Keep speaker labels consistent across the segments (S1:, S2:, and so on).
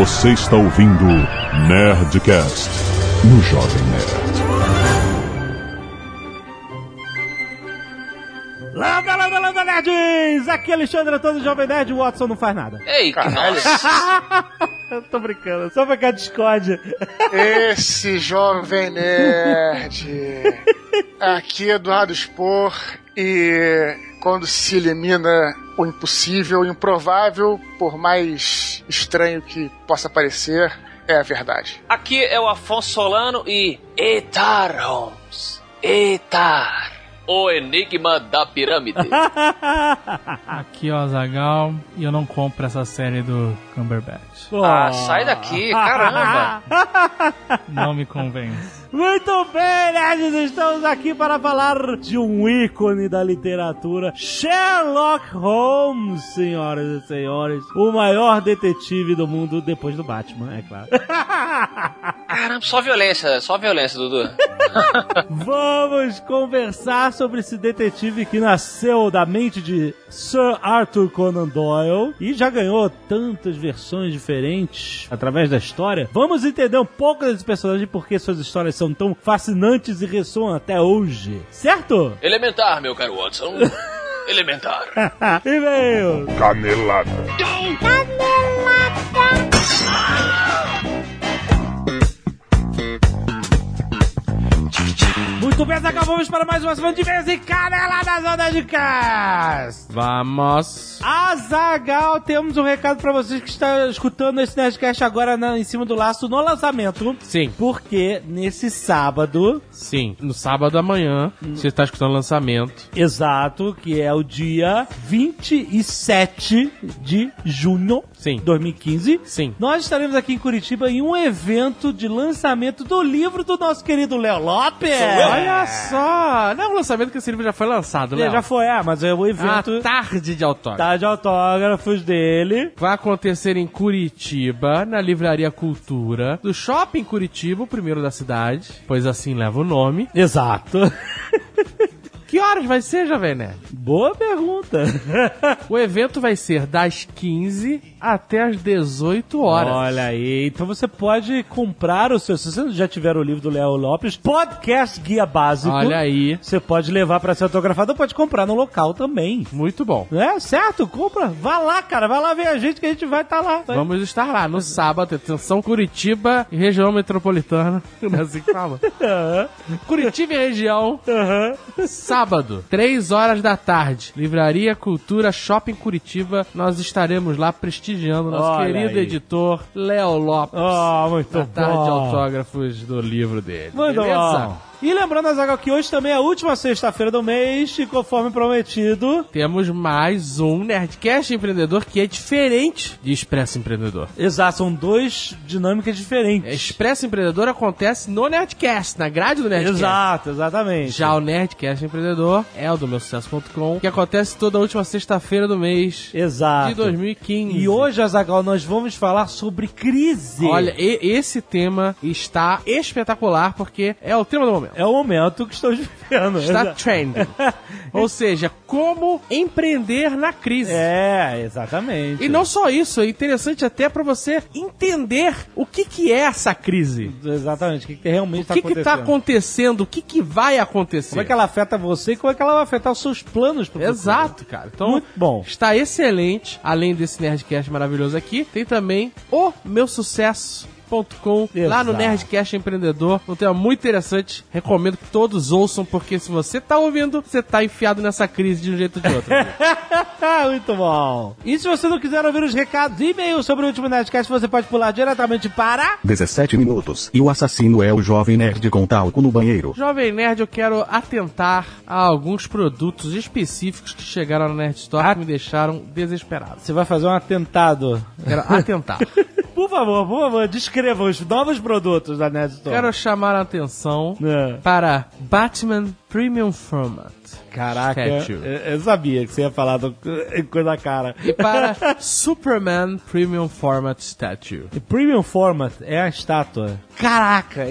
S1: Você está ouvindo Nerdcast no Jovem Nerd.
S2: Lambda, lambda, lambda, nerds! Aqui é Alexandre Antônio Jovem Nerd, o Watson não faz nada.
S3: Ei, que
S2: Eu tô brincando, só pra cá discórdia.
S4: Esse jovem nerd. Aqui é Eduardo Spor e quando se elimina o impossível, o improvável, por mais estranho que possa parecer, é a verdade.
S3: Aqui é o Afonso Solano e Etar Holmes. Etar. O enigma da pirâmide.
S5: Aqui é o Azagal e eu não compro essa série do Cumberbatch.
S3: ah, sai daqui, caramba.
S5: Não me convence.
S2: Muito bem, nerds, estamos aqui para falar de um ícone da literatura, Sherlock Holmes, senhoras e senhores. O maior detetive do mundo depois do Batman, é claro.
S3: Caramba, só violência, só violência, Dudu.
S2: Vamos conversar sobre esse detetive que nasceu da mente de Sir Arthur Conan Doyle e já ganhou tantas versões diferentes através da história. Vamos entender um pouco desse personagem e por que suas histórias são tão fascinantes e ressoam até hoje. Certo?
S3: Elementar, meu caro Watson. Elementar.
S2: E-mail.
S1: Canelada.
S2: Muito bem, acabamos para mais uma semana de vez e canela das ondas de Cast.
S5: Vamos.
S2: Azagal, temos um recado pra vocês que estão escutando esse Nerdcast agora na- em cima do laço no lançamento.
S5: Sim,
S2: Porque nesse sábado,
S5: sim. No sábado amanhã, você está escutando o lançamento.
S2: exato, que é o dia 27 de junho
S5: Sim.
S2: de 2015,
S5: Sim.
S2: nós estaremos aqui em Curitiba em um evento de lançamento do livro do nosso querido Léo Lopes.
S5: Olha só! Não é um lançamento que esse livro já foi lançado,
S2: É,
S5: Léo.
S2: já foi, é, mas é o
S5: A
S2: evento
S5: tarde de autógrafo.
S2: tá de autógrafos dele.
S5: Vai acontecer em Curitiba, na Livraria Cultura, do Shopping Curitiba, o primeiro da cidade, pois assim leva o nome.
S2: Exato.
S5: Que horas vai ser, Jovem Nerd?
S2: Boa pergunta.
S5: O evento vai ser das 15 até as 18 horas.
S2: Olha aí, então você pode comprar o seu, se você já tiver o livro do Léo Lopes, podcast guia básico.
S5: Olha aí.
S2: Você pode levar pra ser autografado ou pode comprar no local também.
S5: Muito bom.
S2: É, certo? Compra. Vá lá, cara. Vai lá ver a gente que a gente vai estar lá. Vai.
S5: Vamos estar lá no sábado, atenção, Curitiba e região metropolitana. Não é assim que fala? Curitiba e região, sábado, 3 horas da tarde. Livraria Cultura Shopping Curitiba. Nós estaremos lá prestigiando nosso
S2: Olha
S5: querido
S2: aí.
S5: editor Léo Lopes.
S2: Oh, muito
S5: na tarde
S2: bom.
S5: de autógrafos do livro dele.
S2: Muito
S5: Beleza?
S2: bom. E lembrando, Azaghal, que hoje também é a última sexta-feira do mês e conforme prometido...
S5: Temos mais um Nerdcast Empreendedor que é diferente de Expresso Empreendedor.
S2: Exato, são dois dinâmicas diferentes.
S5: Expresso Empreendedor acontece no Nerdcast, na grade do Nerdcast.
S2: Exato, exatamente.
S5: Já o Nerdcast Empreendedor é o do meu sucesso.com, que acontece toda a última sexta-feira do mês
S2: Exato.
S5: de 2015.
S2: E hoje, Azagal, nós vamos falar sobre crise.
S5: Olha, esse tema está espetacular porque é o tema do momento.
S2: É o momento que estamos vivendo.
S5: Está trending. Ou seja, como empreender na crise.
S2: É, exatamente.
S5: E não só isso, é interessante até para você entender o que, que é essa crise.
S2: Exatamente, o que, que realmente
S5: O
S2: está
S5: que que tá
S2: acontecendo.
S5: acontecendo? O que, que vai acontecer?
S2: Como é que ela afeta você e como é que ela vai afetar os seus planos pro futuro.
S5: Exato, cara. Então,
S2: Muito bom.
S5: está excelente. Além desse Nerdcast maravilhoso aqui, tem também o meu sucesso. .com, lá no. Nerdcast Empreendedor, um tema muito interessante, recomendo que todos ouçam, porque se você tá ouvindo, você tá enfiado nessa crise de um jeito ou de outro.
S2: Muito bom. E se você não quiser ouvir os recados e e-mails sobre o último Nerdcast, você pode pular diretamente para...
S6: 17 minutos. E o assassino é o jovem nerd com talco no banheiro.
S5: Jovem Nerd, eu quero atentar a alguns produtos específicos que chegaram na Nerd Store
S2: Ah.
S5: que me deixaram desesperado.
S2: Você vai fazer um atentado.
S5: Quero atentar.
S2: Por favor, por favor, descreva os novos produtos da Nerd Store.
S5: quero chamar a atenção
S2: É.
S5: para Batman Premium Format.
S2: Caraca, eu, eu sabia que você ia falar do, coisa cara.
S5: E para Superman Premium Format Statue.
S2: E Premium Format é a estátua. Caraca,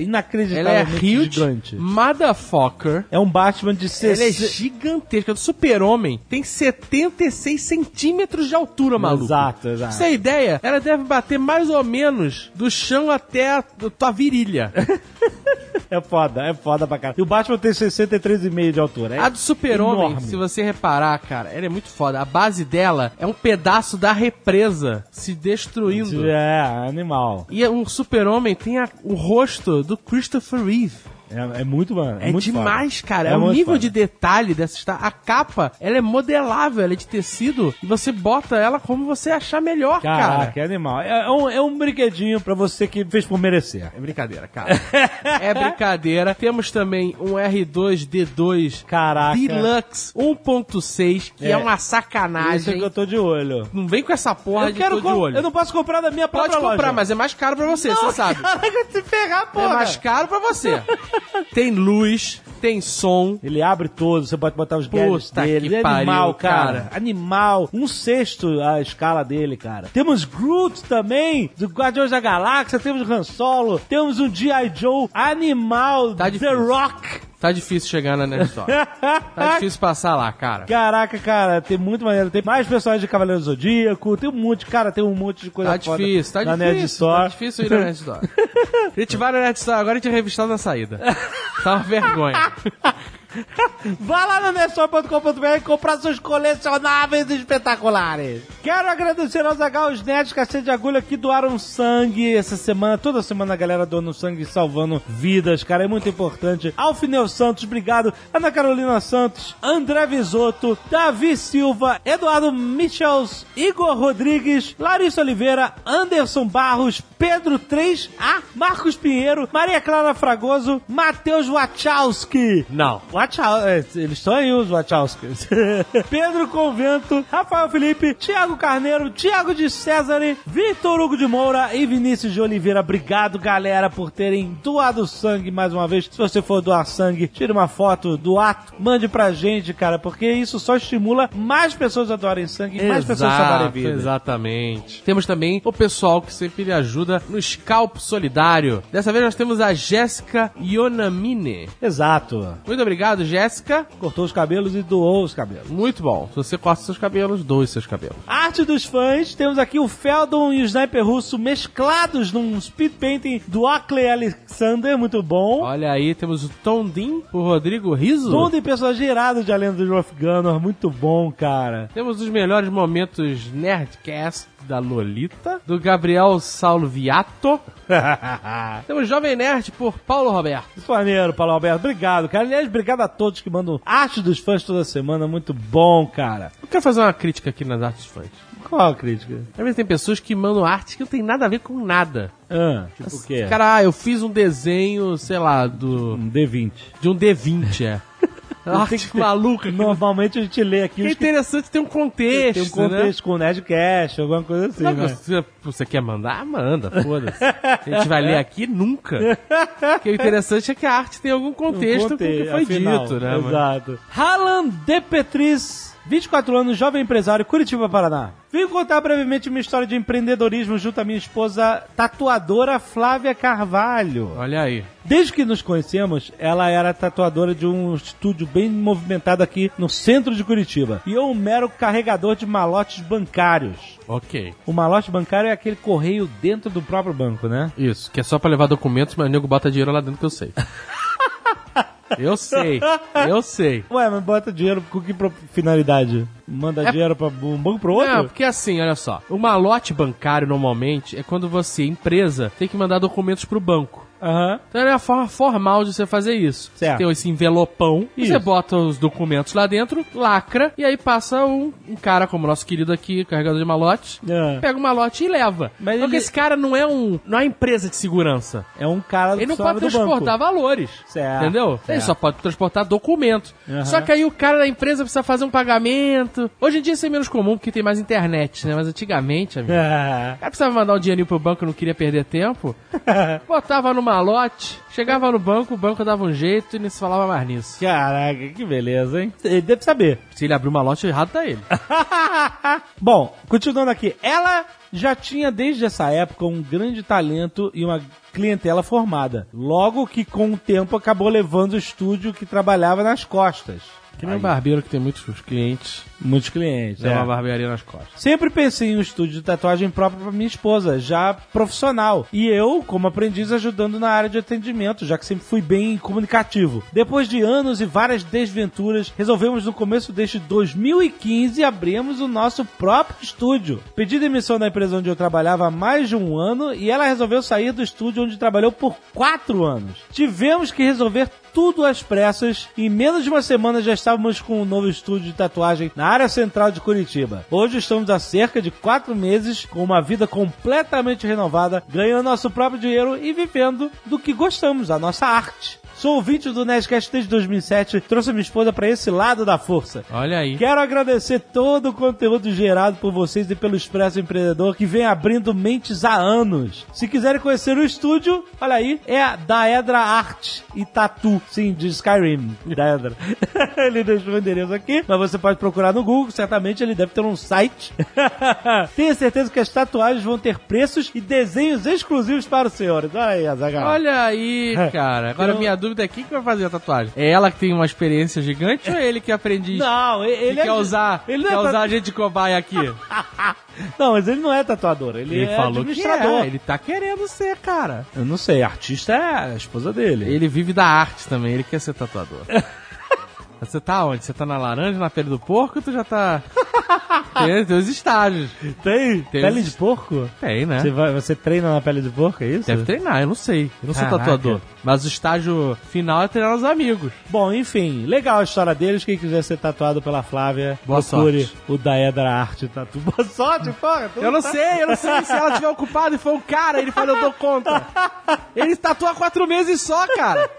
S5: Ela é huge,
S2: gigante.
S5: motherfucker.
S2: É um Batman de
S5: Ela é
S2: 60...
S5: gigantesca. Do super-homem tem 76 centímetros de altura, maluco.
S2: Exato, exato.
S5: você ter ideia, ela deve bater mais ou menos do chão até a tua virilha.
S2: É foda, é foda pra caralho. E o Batman tem 63,5 de altura. É
S5: A do super-homem, se você reparar, cara, ela é muito foda. A base dela é um pedaço da represa se destruindo.
S2: É, animal.
S5: E um super-homem tem a- o rosto do Christopher Reeve.
S2: É, é muito, mano.
S5: É,
S2: muito
S5: demais,
S2: foda.
S5: cara.
S2: É
S5: É, o
S2: muito
S5: nível
S2: foda.
S5: de detalhe dessa esta- A capa, ela é modelável, ela é de tecido. E você bota ela como você achar melhor,
S2: Caraca,
S5: cara.
S2: é animal. É, é um, é um brinquedinho pra você que fez por merecer.
S5: É brincadeira, cara. é brincadeira. Temos também um R2D2
S2: Caraca.
S5: Deluxe 1.6, que é,
S2: É.
S5: uma
S2: Isso é
S5: sacanagem.
S2: que eu tô de olho.
S5: Não vem com essa porra
S2: eu
S5: de
S2: quero
S5: tô de olho.
S2: Eu não posso comprar da minha
S5: Pode
S2: própria
S5: comprar,
S2: loja.
S5: mas é mais caro pra você, você sabe.
S2: Caraca, se ferrar, porra.
S5: É mais caro pra você. tem luz, tem som.
S2: Ele abre todo, você pode botar os gadgets
S5: Puta
S2: dele.
S5: que
S2: é animal,
S5: pariu,
S2: cara.
S5: cara.
S2: Animal. Um sexto a escala dele, cara. Temos Groot também, do Guardiões da Galáxia. Temos Han Solo. Temos um G.I. Joe animal.
S5: Tá
S2: The. Rock.
S5: Tá difícil chegar na Nerd Store. Tá difícil passar lá, cara.
S2: Caraca, cara, tem muito maneiro. Tem mais personagens de Cavaleiro do Zodíaco. Tem um monte, cara, tem um monte de coisa
S5: Tá difícil, tá
S2: na
S5: difícil.
S2: Nerd Store.
S5: Tá difícil ir na Nerd Store. A gente vai na Nerd Store, agora a gente é revistado na saída. Tá uma vergonha.
S2: Vá lá no nerdstore.com.br e comprar seus colecionáveis espetaculares. Quero agradecer aos Zagal, os nerds cacete de agulha que doaram sangue essa semana. Toda semana a galera doando sangue e salvando vidas, cara. É muito importante. Alfineu Santos, obrigado. Ana Carolina Santos, André Visoto, Davi Silva, Eduardo Michels, Igor Rodrigues, Larissa Oliveira, Anderson Barros, Pedro 3A, Marcos Pinheiro, Maria Clara Fragoso, Matheus Wachowski.
S5: Não.
S2: Wachau- é, eles estão aí, os Wachowskis. Pedro Convento, Rafael Felipe, Tiago Carneiro, Tiago de César, Vitor Hugo de Moura e Vinícius de Oliveira. Obrigado, galera, por terem doado sangue mais uma vez. Se você for doar sangue, tire uma foto do ato, mande pra gente, cara, porque isso só estimula mais pessoas a doarem sangue e mais pessoas a salvarem vidas.
S5: Exatamente. Temos também o pessoal que sempre lhe ajuda no Scalp Solidário. Dessa vez nós temos a Jéssica Yonamine.
S2: Exato.
S5: Muito obrigado, Jéssica.
S2: Cortou os cabelos e doou os cabelos.
S5: Muito bom. Se você corta seus cabelos, doe seus cabelos.
S2: Arte dos fãs, temos aqui o Feldon e o Sniper Russo mesclados num speed painting do Oakley Alexander, muito bom.
S5: Olha aí, temos o Tom Dean por Rodrigo Riso.
S2: Todo em personagem irado de A Lenda do Rolf Gunnar, muito bom, cara.
S5: Temos os melhores momentos Nerdcast da Lolita, do Gabriel Saulo Viato. Temos Jovem Nerd por Paulo Roberto.
S2: Muito maneiro, Paulo Alberto. Obrigado, cara. Aliás, obrigado a todos que mandam arte dos fãs toda semana. Muito bom, cara.
S5: Eu quero fazer uma crítica aqui nas artes fãs.
S2: Qual a crítica?
S5: Às vezes tem pessoas que mandam arte que não tem nada a ver com nada.
S2: Ah, tipo o quê?
S5: Cara, ah, eu fiz um desenho, sei lá, do
S2: Um D20.
S5: de um D20, é. Arte maluca. que não-
S2: Normalmente a gente lê aqui
S5: É
S2: os que
S5: interessante ter um contexto,
S2: tem um contexto com o Nerdcast, alguma coisa assim,
S5: né?
S2: né?
S5: Você, você quer mandar? Manda, foda-se. A gente vai ler aqui nunca. O que é interessante é que a arte tem algum contexto com o que foi
S2: afinal,
S5: dito, né? mano?
S2: Exato. Alan De Petris, 24 anos, jovem empresário, Curitiba, Paraná. Vim contar brevemente uma história de empreendedorismo junto à minha esposa tatuadora Flávia Carvalho.
S5: Olha aí.
S2: Desde que nos conhecemos, ela era tatuadora de um estúdio bem movimentado aqui no centro de Curitiba. E eu um mero carregador de malotes bancários.
S5: Ok.
S2: O malote bancário é aquele correio dentro do próprio banco, né?
S5: Isso, que é só pra levar documentos, mas o nego bota dinheiro lá dentro que eu sei. eu sei, eu sei.
S2: Ué, mas bota dinheiro com que finalidade? Manda
S5: É-
S2: dinheiro pra um banco pro outro?
S5: Não, porque assim, olha só. O malote bancário, normalmente, é quando você, empresa, tem que mandar documentos pro banco.
S2: Aham.
S5: Então é a forma formal de você fazer isso.
S2: Certo.
S5: Você tem esse envelopão,
S2: Isso.
S5: você bota os documentos lá dentro, lacra, e aí passa um, um cara como o nosso querido aqui, carregador de malote,
S2: É.
S5: pega o malote e leva.
S2: Mas
S5: Porque
S2: ele-
S5: esse cara não é um. não é empresa de segurança.
S2: É um cara do
S5: Ele não pode transportar valores.
S2: Certo,
S5: Entendeu? Ele
S2: certo.
S5: só pode transportar documentos.
S2: Aham.
S5: Só que aí o cara da empresa precisa fazer um pagamento. Hoje em dia isso é menos comum porque tem mais internet, né? Mas antigamente, amigo. O cara precisava mandar um dinheirinho pro banco e não queria perder tempo. Botava no malote, chegava no banco, o banco dava um jeito e não se falava mais nisso.
S2: Caraca, que beleza, hein? Ele deve saber.
S5: Se ele abrir o malote, errado tá ele.
S2: Bom, continuando aqui. Ela já tinha desde essa época um grande talento e uma clientela formada. Logo que com o tempo acabou levando o estúdio que trabalhava nas costas.
S5: Que nem um barbeiro que tem muitos clientes,
S2: Muitos clientes.
S5: é uma barbearia nas costas.
S2: Sempre pensei em um estúdio de tatuagem próprio para minha esposa, já profissional. E eu, como aprendiz, ajudando na área de atendimento, já que sempre fui bem comunicativo. Depois de anos e várias desventuras, resolvemos no começo deste 2015 abrirmos o nosso próprio estúdio. Pedi demissão da empresa onde eu trabalhava há mais de um ano e ela resolveu sair do estúdio onde trabalhou por quatro anos. Tivemos que resolver tudo às pressas em menos de uma semana já estávamos com um novo estúdio de tatuagem na área central de Curitiba. Hoje estamos há cerca de quatro meses com uma vida completamente renovada, ganhando nosso próprio dinheiro e vivendo do que gostamos, a nossa arte. Sou ouvinte do Nerdcast desde 2007, trouxe minha esposa para esse lado da força.
S5: Olha aí.
S2: Quero agradecer todo o conteúdo gerado por vocês e pelo Expresso Empreendedor que vem abrindo mentes há anos. Se quiserem conhecer o estúdio, olha aí, é a Daedra Art e Tatu, sim, de Skyrim. Daedra. ele deixou o endereço aqui, mas você pode procurar no Google, certamente ele deve ter um site. Tenha certeza que as tatuagens vão ter preços e desenhos exclusivos para os senhores. Olha aí, Azaghal.
S5: Olha aí, cara. Agora minha dúvida é quem que vai fazer a tatuagem? É ela que tem uma experiência gigante ou é ele que é aprendiz?
S2: Não, ele,
S5: e
S2: ele
S5: quer
S2: é...
S5: usar,
S2: ele
S5: quer
S2: é
S5: usar a gente de cobaia aqui.
S2: Não, mas ele não é tatuador, ele,
S5: Ele
S2: é
S5: falou que
S2: administrador.
S5: é, ele tá querendo ser, cara.
S2: Eu não sei, artista é a esposa dele.
S5: Ele vive da arte também, ele quer ser tatuador. Você tá onde? Você tá na laranja, na pele do porco ou tu já tá... tem, tem os estágios.
S2: Tem?
S5: Tem
S2: pele
S5: os-
S2: de porco?
S5: Tem, né?
S2: Você, vai- você treina na pele de porco, é isso?
S5: Deve treinar, eu não sei. Eu não sou
S2: Caraca.
S5: tatuador. Mas o estágio final é treinar os amigos.
S2: Bom, enfim, legal a história deles. Quem quiser ser tatuado pela Flávia,
S5: Boa
S2: procure
S5: sorte.
S2: o Daedra Arte Tatu. Boa sorte, porra!
S5: Eu não
S2: tá-
S5: sei, eu não sei se ela tiver ocupada e for um cara, ele fala, eu dou conta. Ele tatua quatro meses só, cara.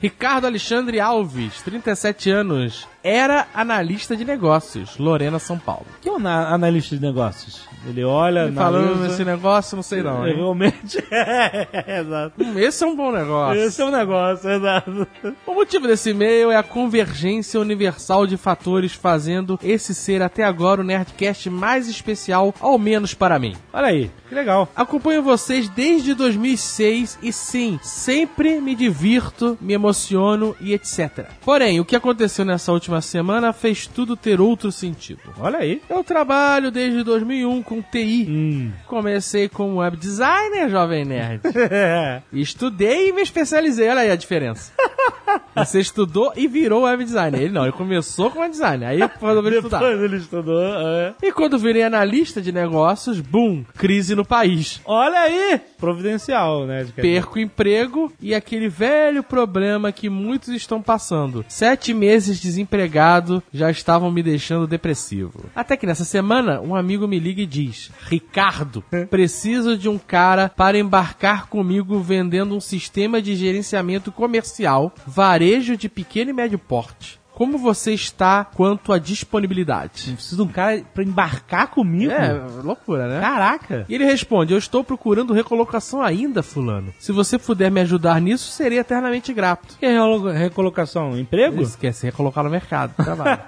S5: Ricardo Alexandre Alves, 37 anos, era analista de negócios, Lorena, São Paulo.
S2: Que é um ana- analista de negócios? Ele olha,
S5: Ele falando nesse negócio, não sei não, hein?
S2: Realmente, é, exato.
S5: Hum, Esse é um bom negócio.
S2: Esse é um negócio, exato.
S5: O motivo desse e-mail é a convergência universal de fatores fazendo esse ser até agora o Nerdcast mais especial, ao menos para mim.
S2: Olha aí, que legal.
S5: Acompanho vocês desde 2006 e sim, sempre me divirto, me emociono e etc. Porém, o que aconteceu nessa última semana fez tudo ter outro sentido.
S2: Olha aí.
S5: Eu trabalho desde 2001 com TI.
S2: Hum.
S5: Comecei como web designer, jovem nerd. Estudei e me especializei. Olha aí a diferença. Você estudou e virou web designer. Ele não, ele começou como web designer. Aí resolveu estudar.
S2: Depois ele estudou. é.
S5: E quando virei analista de negócios, boom, crise no país.
S2: Olha aí! Providencial, né?
S5: Perco emprego e aquele velho problema que muitos estão passando. Sete meses desempregado já estavam me deixando depressivo. Até que nessa semana, um amigo me liga e diz: Ricardo, preciso de um cara para embarcar comigo vendendo um sistema de gerenciamento comercial, varejo de pequeno e médio porte. Como você está quanto à disponibilidade?
S2: Preciso de um cara pra embarcar comigo?
S5: É, loucura, né?
S2: Caraca!
S5: E ele responde: Eu estou procurando recolocação ainda, Fulano. Se você puder me ajudar nisso, serei eternamente grato.
S2: Que é recolocação? Emprego?
S5: Se recolocar no mercado. Trabalho.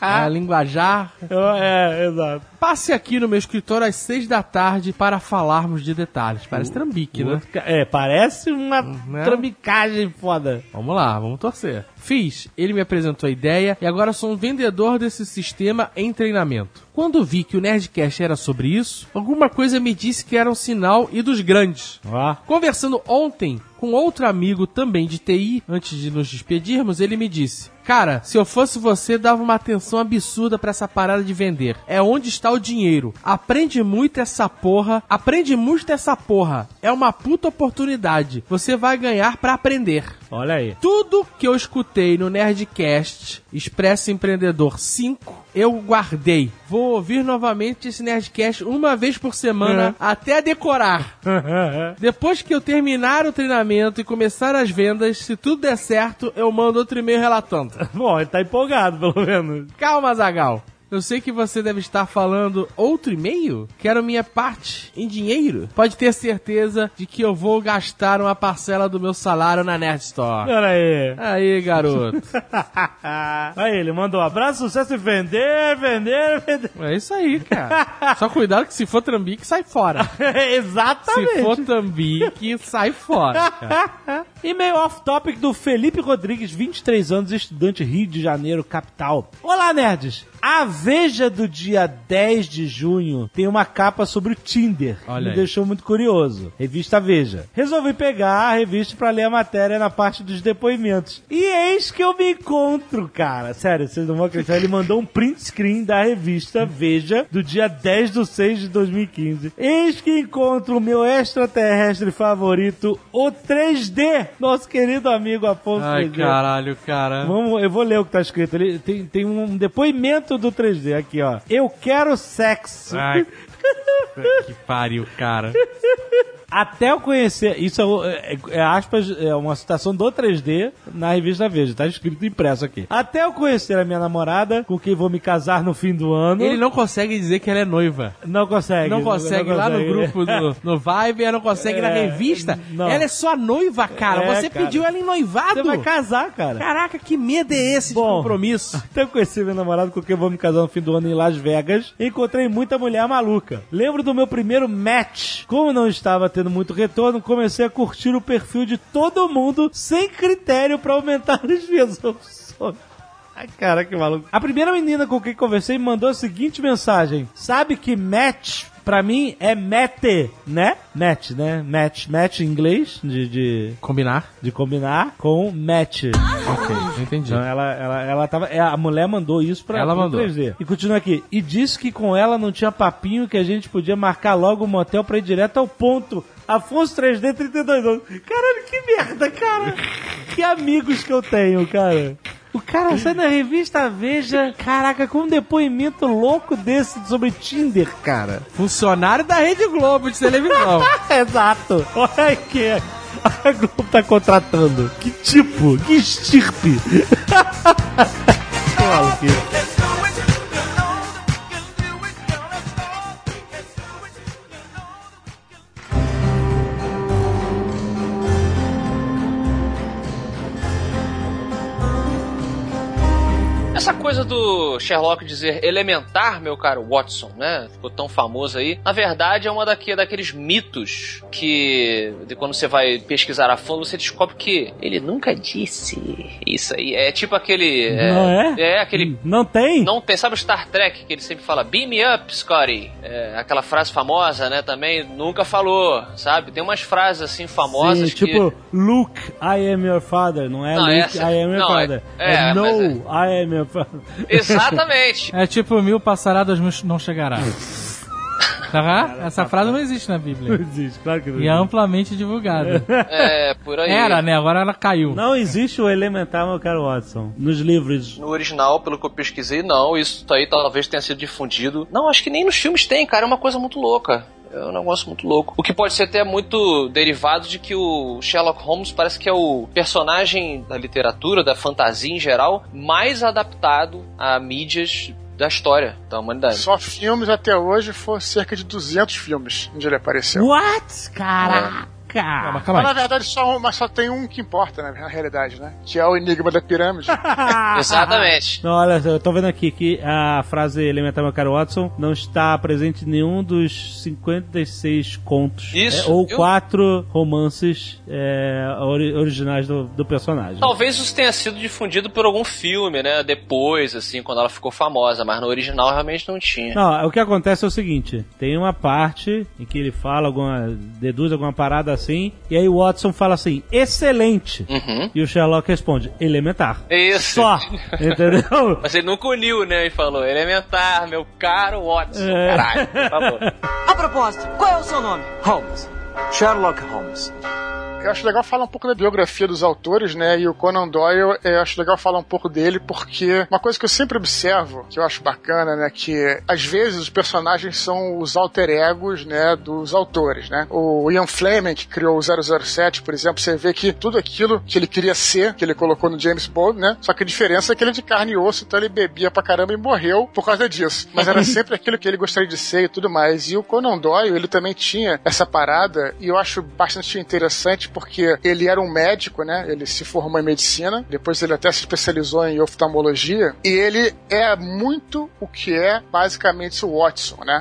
S5: a linguajar.
S2: é, exato.
S5: Passe aqui no meu escritório às seis da tarde para falarmos de detalhes. Parece trambique, né?
S2: Outro ca- É, parece uma
S5: Né?
S2: trambicagem foda.
S5: Vamos lá, vamos torcer. Fiz, ele me apresentou a ideia e agora sou um vendedor desse sistema em treinamento. Quando vi que o Nerdcast era sobre isso, alguma coisa me disse que era um sinal e dos grandes.
S2: Ó.
S5: Conversando ontem com outro amigo também de TI, antes de nos despedirmos, ele me disse: Cara, se eu fosse você, dava uma atenção absurda pra essa parada de vender. É onde está o dinheiro. Aprende muito essa porra. Aprende muito essa porra. É uma puta oportunidade. Você vai ganhar pra aprender.
S2: Olha aí.
S5: Tudo que eu escutei no Nerdcast Expresso Empreendedor 5, eu guardei. Vou ouvir novamente esse Nerdcast uma vez por semana até decorar. Depois que eu terminar o treinamento e começar as vendas, se tudo der certo, eu mando outro e-mail relatando.
S2: Bom, ele tá empolgado, pelo menos.
S5: Calma, Zagal. Eu sei que você deve estar falando outro e-mail. Quero minha parte em dinheiro. Pode ter certeza de que eu vou gastar uma parcela do meu salário na Nerd Store.
S2: Pera aí.
S5: Aí, garoto.
S2: Aí, ele mandou um abraço, sucesso e vender, vender, vender.
S5: É isso aí, cara. Só cuidado que se for trambique, sai fora.
S2: Exatamente.
S5: Se for trambique, sai fora. cara.
S2: E-mail off-topic do Felipe Rodrigues, 23 anos, estudante Rio de Janeiro, capital. Olá, nerds! A Veja do dia 10 de junho tem uma capa sobre o Tinder.
S5: Olha
S2: me
S5: aí.
S2: deixou muito curioso. Revista Veja. Resolvi pegar a revista pra ler a matéria na parte dos depoimentos. E eis que eu me encontro, cara. Sério, vocês não vão acreditar. Ele mandou um print screen da revista Veja do dia 10 de 6 de 2015. Eis que encontro o meu extraterrestre favorito, o 3D. Nosso querido amigo Afonso
S5: Ai,
S2: 3D.
S5: caralho, cara.
S2: Vamos, eu vou ler o que tá escrito. Ele tem, tem um depoimento do 3D aqui, ó. Eu quero sexo.
S5: Ai, que pariu, cara.
S2: Até eu conhecer. Isso é, é- é aspas, é uma citação do 3D na revista Veja. Tá escrito impresso aqui. Até eu conhecer a minha namorada, com quem vou me casar no fim do ano.
S5: Ele não consegue dizer que ela é noiva.
S2: não consegue.
S5: Não consegue lá no grupo do, no Vibe, ela não consegue na
S2: É,
S5: revista.
S2: não.
S5: Ela é sua noiva, cara.
S2: É,
S5: Você
S2: cara.
S5: pediu ela em noivado.
S2: Você vai casar, cara.
S5: Caraca, que medo é esse
S2: Bom.
S5: de compromisso?
S2: Até eu conheci meu namorado com quem vou me casar no fim do ano em Las Vegas. Encontrei muita mulher maluca. Lembro do meu primeiro match. Como não estava tendo muito retorno, comecei a curtir o perfil de todo mundo sem critério pra aumentar as visualizações. Ai, cara, que maluco. A primeira menina com quem conversei me mandou a seguinte mensagem: Sabe que match pra mim é mete, né? Match, né? Match, match em inglês, de, de,
S5: Combinar?
S2: de combinar com match.
S5: Ok, entendi.
S2: Então ela, ela, ela tava. é, A mulher mandou isso pra
S5: Ela mandou.
S2: 3D. E continua aqui. E disse que com ela não tinha papinho que a gente podia marcar logo um motel pra ir direto ao ponto. Afonso 3D, 32 anos. Caralho, que merda, cara. que amigos que eu tenho, cara. O cara sai na revista Veja, caraca, com um depoimento louco desse sobre Tinder, cara.
S5: Funcionário da Rede Globo de televisão.
S2: Exato. Olha que a Globo tá contratando. Que tipo? Que estirpe? que maluquice.
S3: Essa coisa do Sherlock dizer elementar, meu caro Watson, né? Ficou tão famoso aí. Na verdade, é uma daqui, daqueles mitos que, de quando você vai pesquisar a fundo, você descobre que ele nunca disse isso aí. É tipo aquele.
S2: Não é?
S3: É, aquele.
S2: Não tem?
S3: Não tem, sabe o Star Trek que ele sempre fala Beam me up, Scotty? É, aquela frase famosa, né? Também nunca falou, sabe? Tem umas frases assim famosas
S2: Sim, tipo, Luke, I am your father. Não é
S3: Não,
S2: Luke,
S3: essa-
S2: I am your
S3: não,
S2: father.
S3: é-
S2: É,
S3: é,
S2: no,
S3: mas é-
S2: I am your
S3: Exatamente.
S5: É tipo, mil passaradas não chegará. Tá? Essa frase não existe na
S2: Não
S5: Bíblia.
S2: existe, claro que não
S5: E é amplamente divulgada.
S3: é, por aí.
S5: Era, né? Agora ela caiu.
S2: Não existe o elementar, meu caro Watson. Nos livros.
S3: No original, pelo que eu pesquisei, não. Isso aí talvez tenha sido difundido. Não, acho que nem nos filmes tem, cara. É uma coisa muito louca. É um negócio muito louco. O que pode ser até muito derivado de que o Sherlock Holmes parece que é o personagem da literatura, da fantasia em geral, mais adaptado a mídias da história da humanidade.
S4: Só filmes até hoje foram cerca de 200 filmes onde ele apareceu.
S2: What? Caraca!
S5: Não, mas
S4: Mas
S5: calma
S4: na
S5: aí.
S4: verdade só, mas só tem um que importa, né, na realidade, né? Que é o Enigma da Pirâmide.
S3: Exatamente.
S2: Não, olha, eu tô vendo aqui que a frase elementar, meu caro Watson, não está presente em nenhum dos 56 contos.
S3: Isso,
S2: É, ou
S3: eu-
S2: quatro romances é, ori- originais do, do personagem.
S3: Talvez isso tenha sido difundido por algum filme, né? Depois, assim, quando ela ficou famosa, mas no original realmente não tinha.
S2: Não, o que acontece é o seguinte: tem uma parte em que ele fala alguma. deduz alguma parada assim, e aí o Watson fala assim, excelente.
S3: Uhum.
S2: E o Sherlock responde, elementar.
S3: Isso.
S2: Só. Entendeu?
S3: Mas ele nunca uniu, né? E falou, elementar, meu caro Watson.
S2: É.
S3: Caralho, por favor.
S7: A propósito, qual é o seu nome?
S8: Holmes. Sherlock Holmes.
S4: Eu acho legal falar um pouco da biografia dos autores, né? E o Conan Doyle, eu acho legal falar um pouco dele, porque uma coisa que eu sempre observo, que eu acho bacana, né? Que às vezes os personagens são os alter egos, né? Dos autores, né? O Ian Fleming, que criou o 007, por exemplo, você vê que tudo aquilo que ele queria ser, que ele colocou no James Bond, né? Só que a diferença é que ele é de carne e osso, então ele bebia pra caramba e morreu por causa disso. Mas era sempre aquilo que ele gostaria de ser e tudo mais. E o Conan Doyle, ele também tinha essa parada, e eu acho bastante interessante porque ele era um médico, né? Ele se formou em medicina, depois ele até se especializou em oftalmologia, e ele é muito o que é basicamente o Watson, né?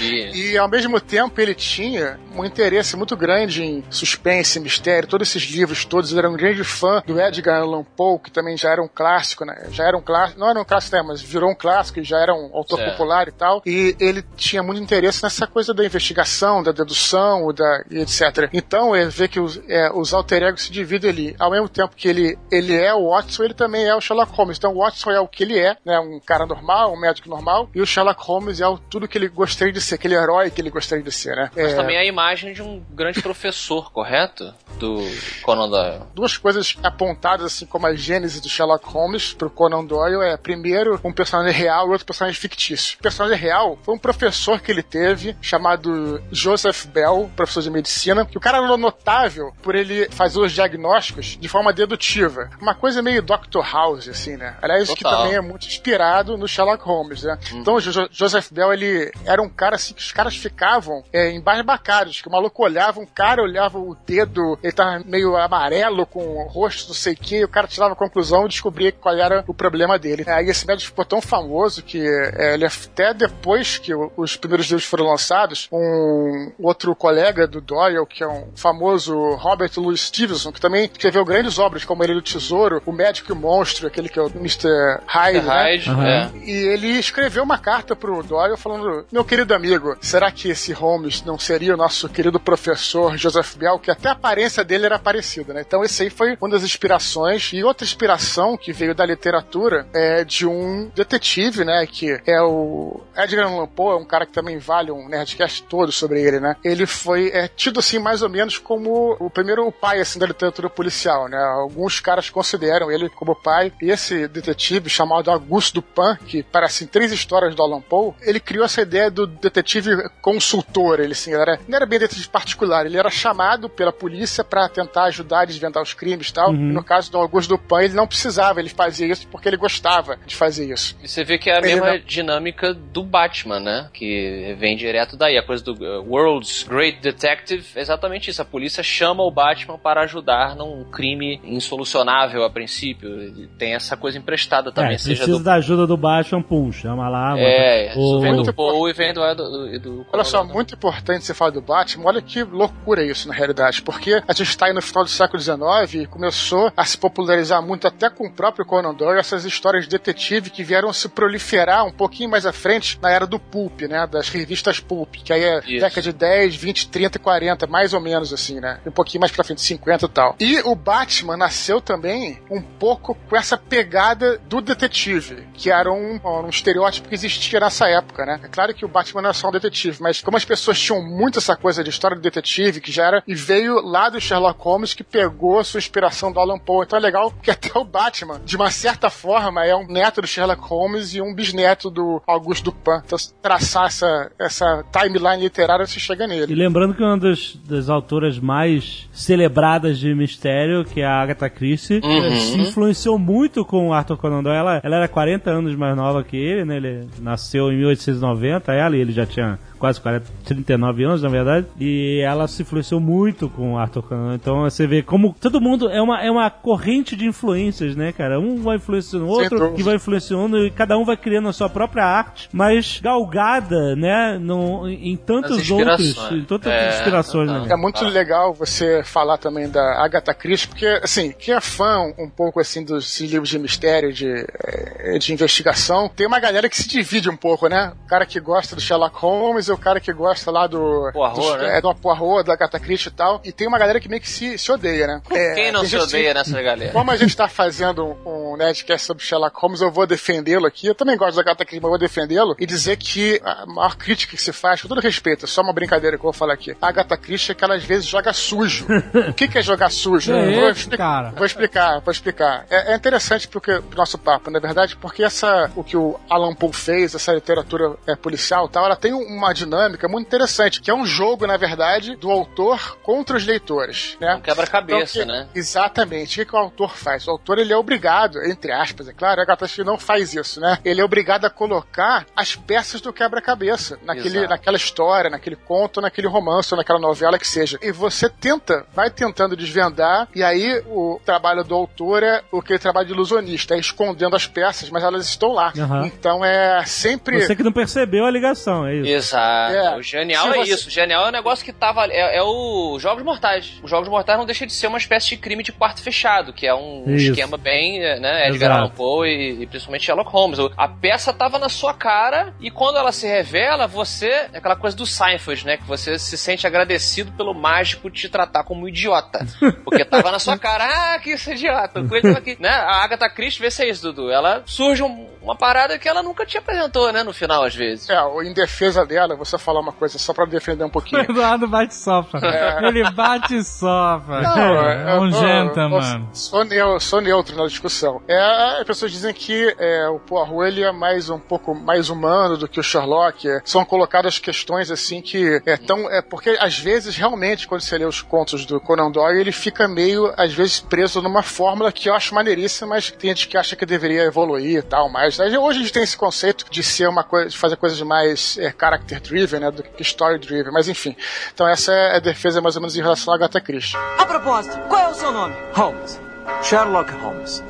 S3: E
S4: E ao mesmo tempo ele tinha um interesse muito grande em suspense, mistério, todos esses livros todos. Ele era um grande fã do Edgar Allan Poe, que também já era um clássico, né? Já era um clássico, não era um clássico, né? mas virou um clássico e já era um autor
S3: Certo.
S4: popular e tal. E ele tinha muito interesse nessa coisa da investigação, da dedução, da, e etc. Então ele vê que os, é, os alter egos se dividem ali. Ao mesmo tempo que ele, ele é o Watson, ele também é o Sherlock Holmes. Então o Watson é o que ele é, né? Um cara normal, um médico normal, e o Sherlock Holmes é o, tudo que ele gostaria de ser, aquele herói que ele gostaria de ser, né?
S3: Mas
S4: É,
S3: também a imagem de um grande professor, correto? Do Conan Doyle.
S4: duas coisas apontadas assim como a gênese do Sherlock Holmes pro Conan Doyle é primeiro um personagem real e outro personagem fictício. O personagem real foi um professor que ele teve chamado Joseph Bell, professor de medicina, que o cara era notável por ele fazer os diagnósticos de forma dedutiva. Uma coisa meio Dr. House assim, né? Aliás, que
S3: Total.
S4: também é muito inspirado no Sherlock Holmes, né? Então o Jo- Joseph Bell ele era um cara assim que os caras ficavam é, embasbacados, que o maluco olhava, um cara olhava o dedo, ele tava meio amarelo com o rosto, não sei o que, e o cara tirava a conclusão e descobria qual era o problema dele. Aí esse médico ficou tão famoso que é, ele até depois que os primeiros livros foram lançados, um outro colega do Doyle, que é um famoso Robert Louis Stevenson, que também escreveu grandes obras como Ele do Tesouro, O Médico e o Monstro, aquele que é o Mr. Hyde, né?
S3: Hyde,
S2: Aham.
S3: é.
S4: E ele escreveu uma carta pro Doyle falando: Meu querido amigo, será que esse Holmes não seria o nosso querido professor Joseph Bell? Que até a aparência dele era parecida, né? Então, esse aí foi uma das inspirações. E outra inspiração que veio da literatura é de um detetive, né? Que é o Edgar Allan Poe, é um cara que também vale um Nerdcast todo sobre ele, né? Ele foi é, tido assim, mais ou menos, como o primeiro pai assim, da literatura policial, né? Alguns caras consideram ele como pai. E esse detetive chamado Augusto Dupin, que parece em três histórias do Allan Poe, ele criou essa ideia do detetive consultor. Ele assim, era, não era bem detetive particular, ele era chamado pela polícia para tentar ajudar a desvendar os crimes e tal. E no caso do Augusto Dupin, ele não precisava, ele fazia isso porque ele gostava de fazer isso.
S3: E você vê que é a
S4: Ele
S3: mesma
S4: não-
S3: dinâmica do Batman, né? Que vem direto daí. A coisa do uh, World's Great Detective é exatamente isso. A polícia chama o Batman para ajudar num crime insolucionável a princípio. Ele tem essa coisa emprestada também,
S2: É,
S3: seja
S2: precisa
S3: do.
S2: da ajuda do Batman, pum, chama lá.
S3: É,
S2: o-
S3: vem
S4: Muito
S3: do Poe e vem do, do, do
S4: Olha só, muito importante você falar do Batman. Olha que loucura isso, na realidade. Porque a gente está aí no final do século XIX e começou a se popularizar muito, até com o próprio Conan Doyle, essas histórias de detetive que vieram se proliferar um pouquinho mais à frente na era do Pulp, né? Das revistas Pulp, que aí é
S3: Isso.
S4: década de 10, 20, 30 e 40, mais ou menos assim, né? Um pouquinho mais pra frente, 50 e tal. E o Batman nasceu também um pouco com essa pegada do detetive, que era um, um estereótipo que existia nessa época, né? É claro que o Batman não é só um detetive, mas como as pessoas tinham muito essa coisa de história do detetive, que já era, e veio lá do Sherlock Holmes, que pegou a sua inspiração do Alan Poe. Então é legal que até o Batman, de uma certa forma, é um neto do Sherlock Holmes e um bisneto do Augusto Dupin. Então, traçar essa, essa timeline literária, você chega
S2: E
S4: nele.
S2: lembrando que uma das, das autoras mais celebradas de mistério, que é a Agatha Christie,
S3: Uhum.
S2: se influenciou muito com o Arthur Conan Doyle. Ela, ela era 40 anos mais nova que ele, né? Ele nasceu em 1890, ela e ele já tinha quase 40, 39 anos, na verdade. E ela se influenciou muito com o Arthur Conan. Então você vê como todo mundo é uma, é uma corrente de influências, né, cara? Um vai influenciando o outro, que vai influenciando, e cada um vai criando a sua própria arte, mas galgada, né, no, em tantos outros, em tantas
S3: É,
S2: inspirações, né?
S4: É muito legal você falar também da Agatha Christie, porque, assim, quem é fã um pouco, assim, dos livros de mistério, de, eh, de investigação, tem uma galera que se divide um pouco, né? O cara que gosta do Sherlock Holmes é o cara que gosta lá do.
S3: Poirot,
S4: dos-
S3: né?
S4: É, do Poirot, da Agatha Christie e tal. E tem uma galera que meio que se, se odeia, né? É,
S3: Quem não se
S4: gente-
S3: odeia nessa galera?
S4: Como a gente tá fazendo um, um Nerdcast sobre Sherlock Holmes, eu vou defendê-lo aqui. Eu também gosto da Agatha Christie, mas eu vou defendê-lo e dizer que a maior crítica que se faz, com todo respeito, é só uma brincadeira que eu vou falar aqui. A Agatha Christie é que ela às vezes joga sujo. o que, que é jogar sujo?
S5: É
S4: vou,
S5: isso, cara?
S4: vou explicar, vou explicar. É, é interessante porque, pro nosso papo, na verdade, porque essa, o que o Alan Poe fez, essa literatura é, policial e tal, ela tem uma dinâmica muito interessante, que é um jogo, na verdade, do autor contra os leitores, né?
S3: Um quebra-cabeça,
S4: Então, que-
S3: né?
S4: Exatamente. O que, que o autor faz? O autor ele é obrigado, entre aspas, é claro, a Christie não faz isso, né? Ele é obrigado a colocar as peças do quebra-cabeça naquele,
S3: Exato.
S4: naquela história, naquele conto, naquele romance, ou naquela novela que seja. E você tenta, vai tentando desvendar, e aí o trabalho do autor é o que ele trabalho de ilusionista, é escondendo as peças, mas elas estão lá.
S2: Aham.
S4: Então é sempre.
S2: Você que não percebeu a ligação, é isso.
S3: Exato.
S4: É.
S3: O genial
S4: Se
S3: é
S4: você-
S3: isso. O genial é um negócio que tava. É, é o Jogos Mortais. Os Jogos Mortais não deixa de ser uma espécie de crime de quarto fechado, que é um
S2: Isso.
S3: esquema bem, né? Edgar. Allan Poe e, e principalmente Sherlock Holmes. O- A peça tava na sua cara e quando ela se revela, você. É aquela coisa do Seinfeld, né? Que você se sente agradecido pelo mágico te tratar como um idiota. Porque tava na sua cara, ah, que isso é idiota. Coisa aqui, né? A Agatha Christie, vê se é isso, Dudu. Ela surge um- uma parada que ela nunca te apresentou, né? No final, às vezes.
S4: É, em defesa dela, só falar uma coisa, só pra defender um
S5: O
S4: pouquinho.
S5: Eduardo bate e sopra. Ele bate sopra.
S4: Não,
S5: é um
S4: eu- eu-
S5: gentleman.
S4: eu Sou, neu- sou neutro na discussão. É, as pessoas dizem que é, o Poirot ele é mais um pouco mais humano do que o Sherlock. é, são colocadas questões assim que é tão é porque às vezes realmente quando você lê os contos do Conan Doyle ele fica meio às vezes preso numa fórmula que eu acho maneiríssima, mas tem gente que acha que deveria evoluir e tal. Mas aí, hoje a gente tem esse conceito de ser uma coisa, de fazer coisas mais é, character driven, né, do que story driven. Mas enfim, então essa é a defesa mais ou menos em relação à Agatha Christie.
S7: A propósito, qual é o seu nome?
S8: Holmes. Sherlock Holmes.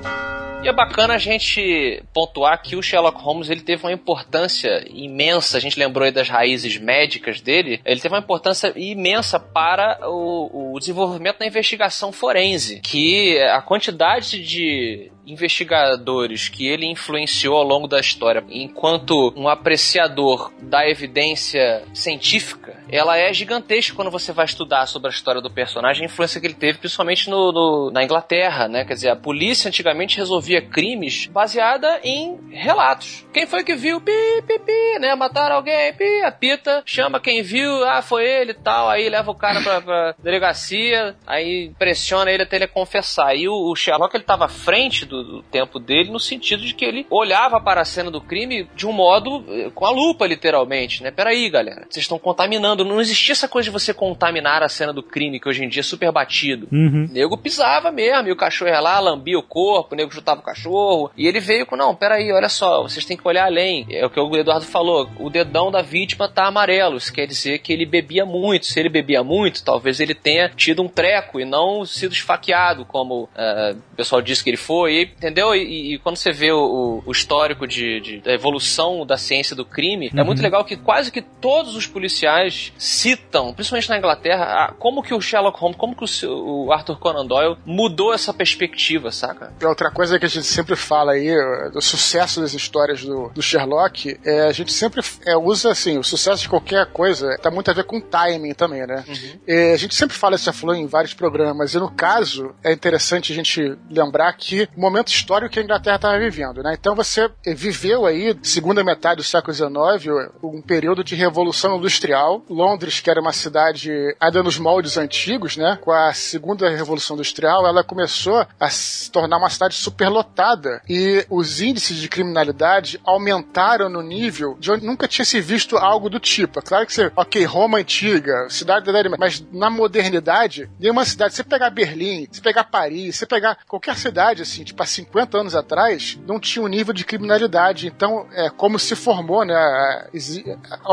S3: E é bacana a gente pontuar que o Sherlock Holmes ele teve uma importância imensa. A gente lembrou aí das raízes médicas dele. Ele teve uma importância imensa para o, o desenvolvimento da investigação forense. Que a quantidade de investigadores que ele influenciou ao longo da história, enquanto um apreciador da evidência científica, ela é gigantesca quando você vai estudar sobre a história do personagem, a influência que ele teve, principalmente no, no- na Inglaterra, né? Quer dizer, a polícia antigamente resolvia crimes baseada em relatos. Quem foi que viu? Pi, pi, pi, né? Mataram alguém, pi, apita, chama quem viu, ah, foi ele e tal, aí leva o cara pra, pra delegacia, aí pressiona ele até ele confessar. E o, o Sherlock, ele tava à frente do, do tempo dele, no sentido de que ele olhava para a cena do crime de um modo eh, com a lupa, literalmente, né? Peraí, galera, vocês estão contaminando. Não existia essa coisa de você contaminar a cena do crime, que hoje em dia é super batido.
S2: Uhum.
S3: O nego pisava mesmo, e o cachorro ia lá, lambia o corpo, o nego chutava o cachorro. E ele veio com, não, peraí, olha só, vocês têm que olhar além. É o que o Eduardo falou, o dedão da vítima tá amarelo. Isso quer dizer que ele bebia muito. Se ele bebia muito, talvez ele tenha tido um treco e não sido esfaqueado, como ah, o pessoal disse que ele foi, e- entendeu? E, e quando você vê o, o histórico de, de- da evolução da ciência do crime, é muito legal que quase que todos os policiais citam, principalmente na Inglaterra, a- como que o Sherlock Holmes, como que o, o Arthur Conan Doyle mudou essa perspectiva, saca?
S4: Outra coisa que a gente sempre fala aí, do sucesso das histórias do, do Sherlock, é, a gente sempre é, usa assim, o sucesso de qualquer coisa tá muito a ver com timing também, né? É, a gente sempre fala, isso já falou em vários programas, e no caso, é interessante a gente lembrar que o momento histórico que a Inglaterra estava vivendo, né? Então você viveu aí, segunda metade do século XIX, um período de revolução industrial. Londres, que era uma cidade ainda nos moldes antigos, né? Com a segunda revolução industrial, ela começou a se tornar uma cidade superlotada e os índices de criminalidade aumentaram no nível de onde nunca tinha se visto algo do tipo. É claro que você, ok, Roma antiga, cidade da Idade mas na modernidade, nenhuma cidade, você pegar Berlim, você pegar Paris, você pegar qualquer cidade assim, tipo há 50 anos atrás, não tinha um nível de criminalidade. Então, é como se formou, né? a-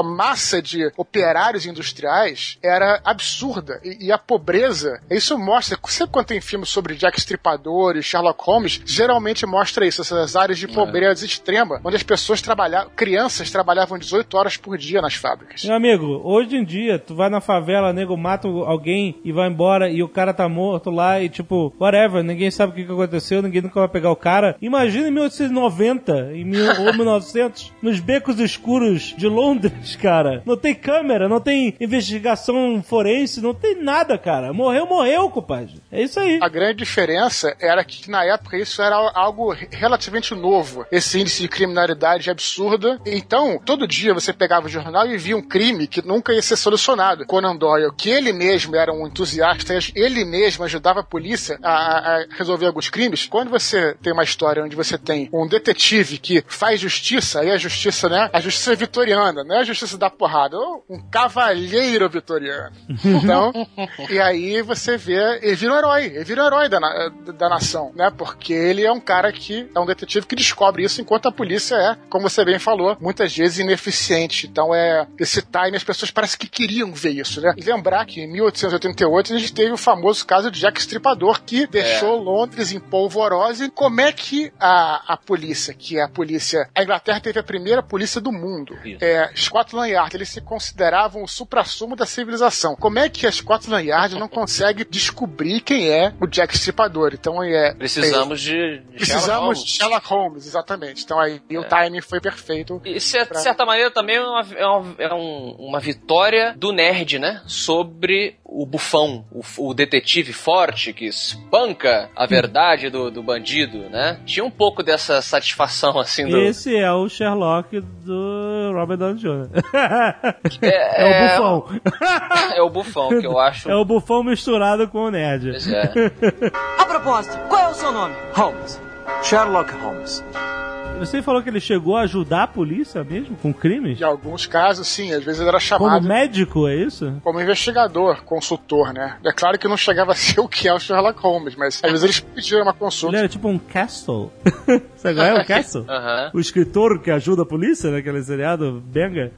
S4: massa de operários industriais era absurda. E, e a pobreza, isso mostra. Sempre quando tem filmes sobre Jack Stripador e Sherlock Holmes, geralmente mostra isso, essas áreas de pobreza extrema, onde as pessoas trabalhavam, crianças trabalhavam 18 horas por dia nas fábricas.
S2: Meu amigo, hoje em dia, tu vai na favela, nego mata alguém e vai embora e o cara tá morto lá e tipo, whatever, ninguém sabe o que que aconteceu, ninguém nunca pra pegar o cara. Imagina em 1890 em mil, ou 1900, nos becos escuros de Londres, cara. Não tem câmera, não tem investigação forense, não tem nada, cara. Morreu, morreu, compadre. É isso aí.
S4: A grande diferença era que na época isso era algo relativamente novo. Esse índice de criminalidade absurda. Então, todo dia você pegava o jornal e via um crime que nunca ia ser solucionado. Conan Doyle, que ele mesmo era um entusiasta, ele mesmo ajudava a polícia a, a resolver alguns crimes. Quando você tem uma história onde você tem um detetive que faz justiça, aí a justiça, né? A justiça vitoriana, não é a justiça da porrada, um cavalheiro vitoriano. Então, e aí você vê, ele vira um herói, ele vira um herói da, da nação, né? Porque ele é um cara que é um detetive que descobre isso enquanto a polícia é, como você bem falou, muitas vezes ineficiente. Então é esse time, as pessoas parecem que queriam ver isso, né? E lembrar que em 1888 a gente teve o famoso caso de Jack Stripador que deixou é. Londres em Como é que a, a polícia, que é a polícia. A Inglaterra teve a primeira polícia do mundo. É, Scotland Yard, eles se consideravam o supra-sumo da civilização. Como é que a Scotland Yard não consegue descobrir quem é o Jack Stripador? Então é.
S3: Precisamos é, de,
S4: de. Precisamos de Sherlock Holmes, exatamente. Então aí é. o timing foi perfeito.
S3: E de pra... certa maneira também é, uma, é, uma, é um, uma vitória do nerd, né? Sobre o bufão, o, o, detetive forte que espanca a verdade do, do bandido, né? Tinha um pouco dessa satisfação, assim, do...
S2: Esse é o Sherlock do Robert Downey Jr. É, é, o bufão.
S3: É o bufão, que eu acho...
S2: É o bufão misturado com o nerd.
S3: Pois é.
S7: A propósito, qual é o seu nome?
S8: Holmes. Sherlock Holmes.
S2: Você falou que ele chegou a ajudar a polícia mesmo com crimes?
S4: Em alguns casos, sim. Às vezes ele era chamado.
S2: Como médico, é isso?
S4: Como investigador, consultor, né? É claro que não chegava a ser o que é o Sherlock Holmes, mas às vezes eles pediram uma consulta.
S2: Ele era tipo um Castle. Você conhece o Castle?
S3: Uhum.
S2: O escritor que ajuda a polícia, naquele seriado Benga.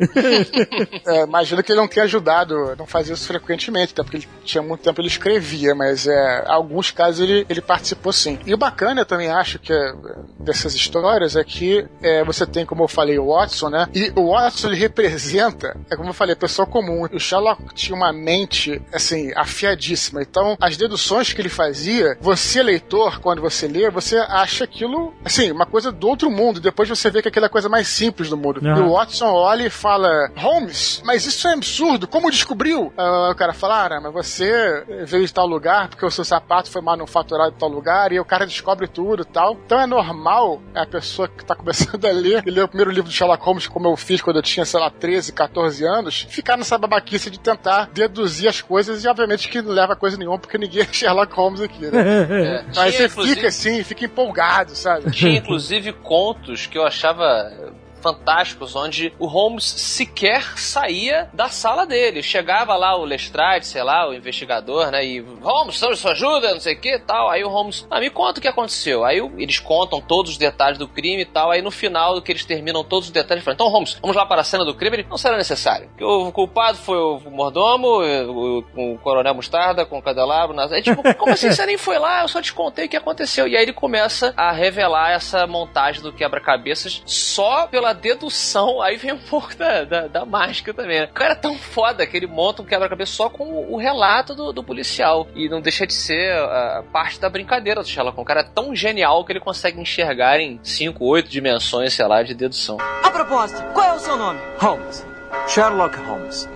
S4: é, imagino que ele não tenha ajudado, não fazia isso frequentemente, até porque ele tinha muito tempo ele escrevia, mas é, alguns casos ele, ele participou sim. E o bacana, eu também acho que é, dessas histórias é que é, você tem, como eu falei, o Watson, né? E o Watson ele representa, é como eu falei, pessoa comum. O Sherlock tinha uma mente, assim, afiadíssima. Então, as deduções que ele fazia, você, leitor, quando você lê, você acha aquilo, assim, uma coisa do outro mundo. Depois você vê que aquilo é a coisa mais simples do mundo. Uhum. E o Watson olha e fala: Holmes, mas isso é absurdo, como descobriu? Uh, o cara fala: Ah, mas você veio de tal lugar porque o seu sapato foi manufaturado em tal lugar, e o cara descobre tudo e tal. Então é normal a pessoa que tá começando a ler, e ler o primeiro livro do Sherlock Holmes, como eu fiz quando eu tinha, sei lá, 13, 14 anos, ficar nessa babaquice de tentar deduzir as coisas, e obviamente que não leva a coisa nenhuma, porque ninguém é Sherlock Holmes aqui, né? É. Mas você fica assim, fica empolgado, sabe?
S3: Tinha inclusive contos que eu achava fantásticos onde o Holmes sequer saía da sala dele. Chegava lá o Lestrade, sei lá, o investigador, né? E Holmes, sua ajuda, não sei o que tal. Aí o Holmes, ah, me conta o que aconteceu. Aí eles contam todos os detalhes do crime e tal. Aí no final que eles terminam todos os detalhes, falam, então Holmes, vamos lá para a cena do crime. Ele, não será necessário. Que o culpado foi o mordomo, o, o, coronel Mostarda com o cadelabro. Nas... Aí, tipo, como assim você nem foi lá? Eu só te contei o que aconteceu. E aí ele começa a revelar essa montagem do quebra-cabeças só pela pela dedução, aí vem um pouco da, da, da mágica também. Né? O cara é tão foda que ele monta um quebra-cabeça só com o, relato do, do, policial. E não deixa de ser uh, parte da brincadeira do Sherlock. O cara é tão genial que ele consegue enxergar em 5, 8 dimensões, sei lá, de dedução.
S7: A propósito, qual é o seu nome?
S8: Holmes. Sherlock Holmes.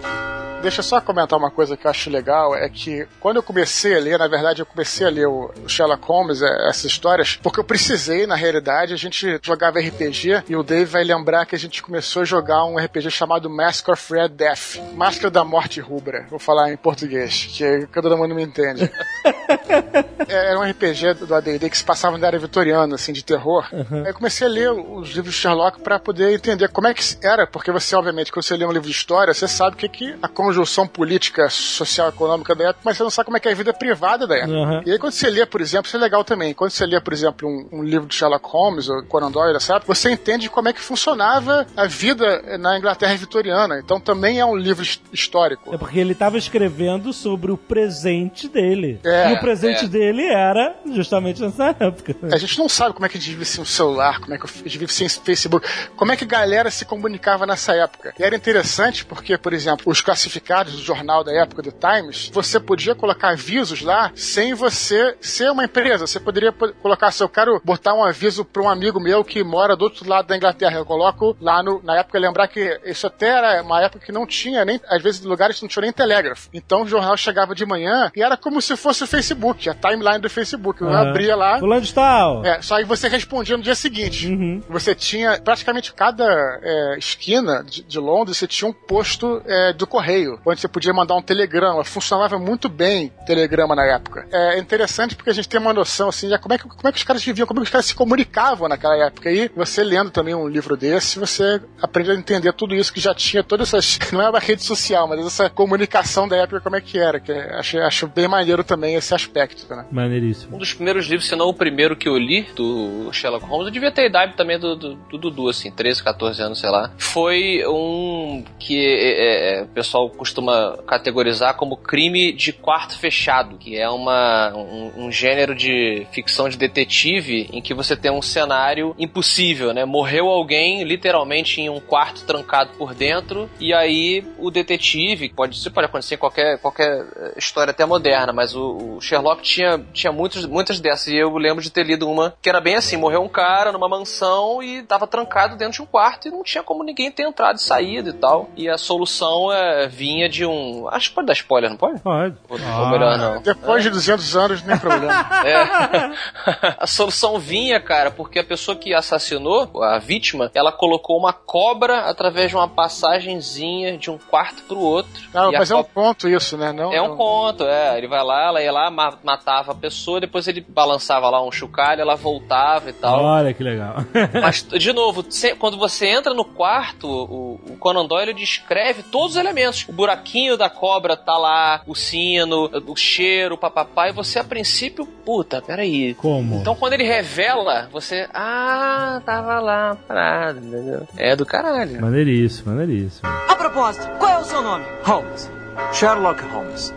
S4: Deixa eu só comentar uma coisa que eu acho legal, é que quando eu comecei a ler, na verdade eu comecei a ler o Sherlock Holmes, é, essas histórias, porque eu precisei, na realidade, a gente jogava RPG e o Dave vai lembrar que a gente começou a jogar um RPG chamado Mask of Red Death, Máscara da Morte Rubra, vou falar em português, que todo mundo me entende. É, era um RPG do AD&D que se passava na área vitoriana, assim, de terror. Uhum. Aí eu comecei a ler os livros de Sherlock para poder entender como é que era, porque você, obviamente, quando você lê um livro de história, você sabe o que, que a conjunção política, social, econômica da época, mas você não sabe como é que é a vida privada da época. Uhum. E aí quando você lê, por exemplo, isso é legal também, quando você lê, por exemplo, um, um livro de Sherlock Holmes ou Conan Doyle, sabe? Você entende como é que funcionava a vida na Inglaterra vitoriana. Então também é um livro histórico.
S2: É porque ele estava escrevendo sobre o presente dele. É, e o presente é. dele era justamente nessa época.
S4: A gente não sabe como é que a gente vive sem o celular, como é que a gente vive sem Facebook, como é que a galera se comunicava nessa época. E era interessante porque, por exemplo, os classificados publicados no jornal da época do Times, você podia colocar avisos lá sem você ser uma empresa. Você poderia po- colocar, se eu quero botar um aviso para um amigo meu que mora do outro lado da Inglaterra, eu coloco lá no, na época, lembrar que isso até era uma época que não tinha nem, às vezes, lugares que não tinha nem telégrafo. Então o jornal chegava de manhã e era como se fosse o Facebook, a timeline do Facebook. Eu
S2: Aham.
S4: abria lá.
S2: Fulano de tal.
S4: É, só aí você respondia no dia seguinte.
S2: Uhum.
S4: Você tinha, praticamente cada é, esquina de, de Londres, você tinha um posto é, do correio, onde você podia mandar um telegrama. Funcionava muito bem telegrama na época. É interessante porque a gente tem uma noção, assim, de como é que, como é que os caras viviam, como é que os caras se comunicavam naquela época. E você lendo também um livro desse, você aprende a entender tudo isso que já tinha, todas essas, não é uma rede social, mas essa comunicação da época, como é que era. Que é- acho, acho bem maneiro também esse aspecto, né?
S2: Maneiríssimo.
S3: Um dos primeiros livros, se não o primeiro que eu li, do Sherlock Holmes, eu devia ter a idade também do, do, do Dudu, assim, 13, 14 anos, sei lá. Foi um que é, é, o pessoal costuma categorizar como crime de quarto fechado, que é uma, um, um gênero de ficção de detetive em que você tem um cenário impossível, né? Morreu alguém, literalmente, em um quarto trancado por dentro, e aí o detetive, pode, isso pode acontecer em qualquer, qualquer eh, história até moderna, mas o, o Sherlock tinha, tinha muitos, muitas dessas, e eu lembro de ter lido uma que era bem assim, morreu um cara numa mansão e tava trancado dentro de um quarto e não tinha como ninguém ter entrado e saído e tal, e a solução é, vinha de um... Acho que pode dar spoiler, não pode?
S2: Pode.
S3: Ou, ou melhor não.
S4: Depois de 200 anos, nem problema.
S3: É. a solução vinha, cara, porque a pessoa que assassinou, a vítima, ela colocou uma cobra através de uma passagenzinha de um quarto pro outro.
S4: Não,
S3: E a
S4: mas é um
S3: co-
S4: ponto isso, né? Não,
S3: É um
S4: não-
S3: conto, é. Ele vai lá, ela ia lá, ma- matava a pessoa, depois ele balançava lá um chocalho, ela voltava e tal.
S2: Olha que legal.
S3: Mas, de novo, quando você entra no quarto, o, o Conan Doyle descreve todos os elementos. O buraquinho da cobra tá lá, o sino, o cheiro, o papapá, e você, a princípio, puta, peraí.
S2: Como?
S3: Então, quando ele revela, você, ah, tava lá, parado, entendeu? É do caralho.
S2: Maneiríssimo, maneiríssimo.
S7: A propósito, qual é o seu nome?
S8: Holmes. Sherlock Holmes.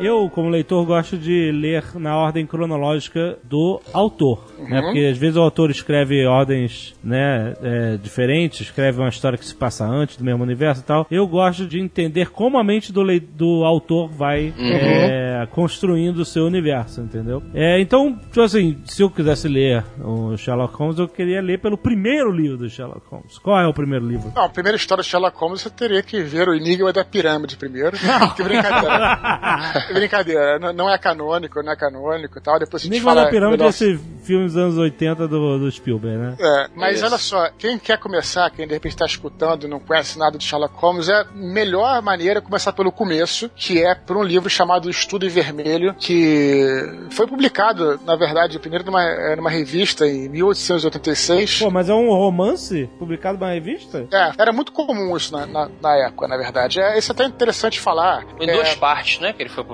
S2: Eu, como leitor, gosto de ler na ordem cronológica do autor, né? Porque às vezes o autor escreve ordens, né, é, diferentes, escreve uma história que se passa antes do mesmo universo e tal. Eu gosto de entender como a mente do, do autor vai é, construindo o seu universo, entendeu? É, então, tipo assim, se eu quisesse ler o Sherlock Holmes, eu queria ler pelo primeiro livro do Sherlock Holmes. Qual é o primeiro livro?
S4: Não, a primeira história de Sherlock Holmes você teria que ver o Enigma da Pirâmide primeiro. que brincadeira. Brincadeira. Não, não é canônico, não é canônico e tal. Depois a gente
S2: Enigma
S4: fala
S2: da Pirâmide é esse filme dos anos 80 do, do Spielberg, né?
S4: É, mas
S3: Isso.
S4: olha só, quem quer começar, quem de repente está escutando e não conhece nada de Sherlock Holmes, é a melhor maneira começar pelo começo, que é por um livro chamado Estudo em Vermelho, que foi publicado, na verdade, primeiro numa, é, numa revista em 1886.
S2: Pô, mas é um romance publicado numa revista?
S4: É, era muito comum isso na, na, na época, na verdade. É, isso é até interessante falar.
S3: Em
S4: É,
S3: duas partes, né, que ele foi publicado.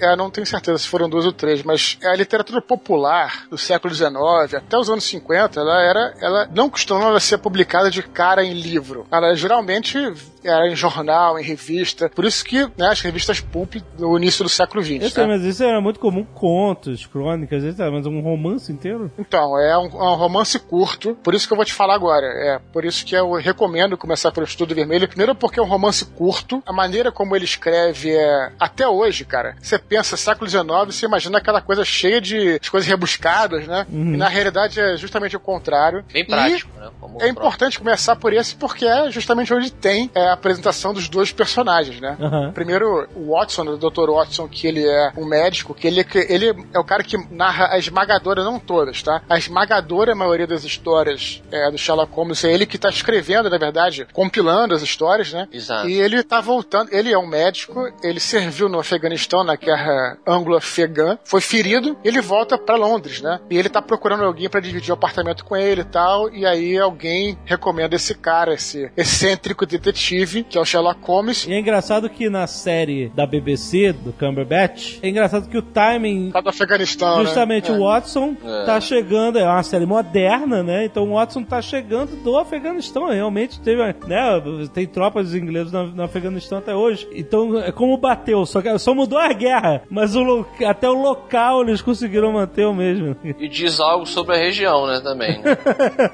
S4: É, não tenho certeza se foram duas ou três, mas a literatura popular do século XIX até os anos 50, ela era, ela não costumava ser publicada de cara em livro. Ela geralmente era em jornal, em revista. Por isso que né, as revistas pulp do início do século XX.
S2: Eu sei,
S4: né?
S2: mas isso era muito comum, contos, crônicas, etc. Mas um romance inteiro?
S4: Então, é um, é um romance curto, por isso que eu vou te falar agora. É por isso que eu recomendo começar pelo Estudo Vermelho. Primeiro porque é um romance curto, a maneira como ele escreve é. Até hoje, cara, você pensa século XIX, você imagina aquela coisa cheia de coisas rebuscadas, né? E na realidade é justamente o contrário.
S3: Bem
S4: E
S3: prático, né? Como
S4: é importante começar por esse porque é justamente onde tem é, a apresentação dos dois personagens, né?
S2: Aham.
S4: Primeiro, o Watson, o Dr. Watson, que ele é um médico, que ele, que ele é o cara que narra a esmagadora, não todas, tá? A esmagadora maioria das histórias é, do Sherlock Holmes é ele que tá escrevendo, na verdade, compilando as histórias, né?
S3: Exato.
S4: E ele tá voltando, ele é um médico, ele serviu no Afeganistão, na guerra anglo-afegã, foi ferido, ele volta pra Londres, né? E ele tá procurando alguém pra dividir o apartamento com ele e tal, e aí alguém recomenda esse cara, esse excêntrico detetive, que é o Sherlock Holmes,
S2: E é engraçado que na série da BBC, do Cumberbatch, é engraçado que o timing.
S4: Lá do Afeganistão, né?
S2: Justamente
S4: É.
S2: o Watson
S3: É.
S2: tá chegando, é uma série moderna, né? Então o Watson tá chegando do Afeganistão. Realmente teve, né? Tem tropas ingleses no, Afeganistão até hoje. Então é como bateu, só, que, só mudou a guerra. Mas o, lo- até o local eles conseguiram manter o mesmo.
S3: E diz algo sobre a região, né, também. Né?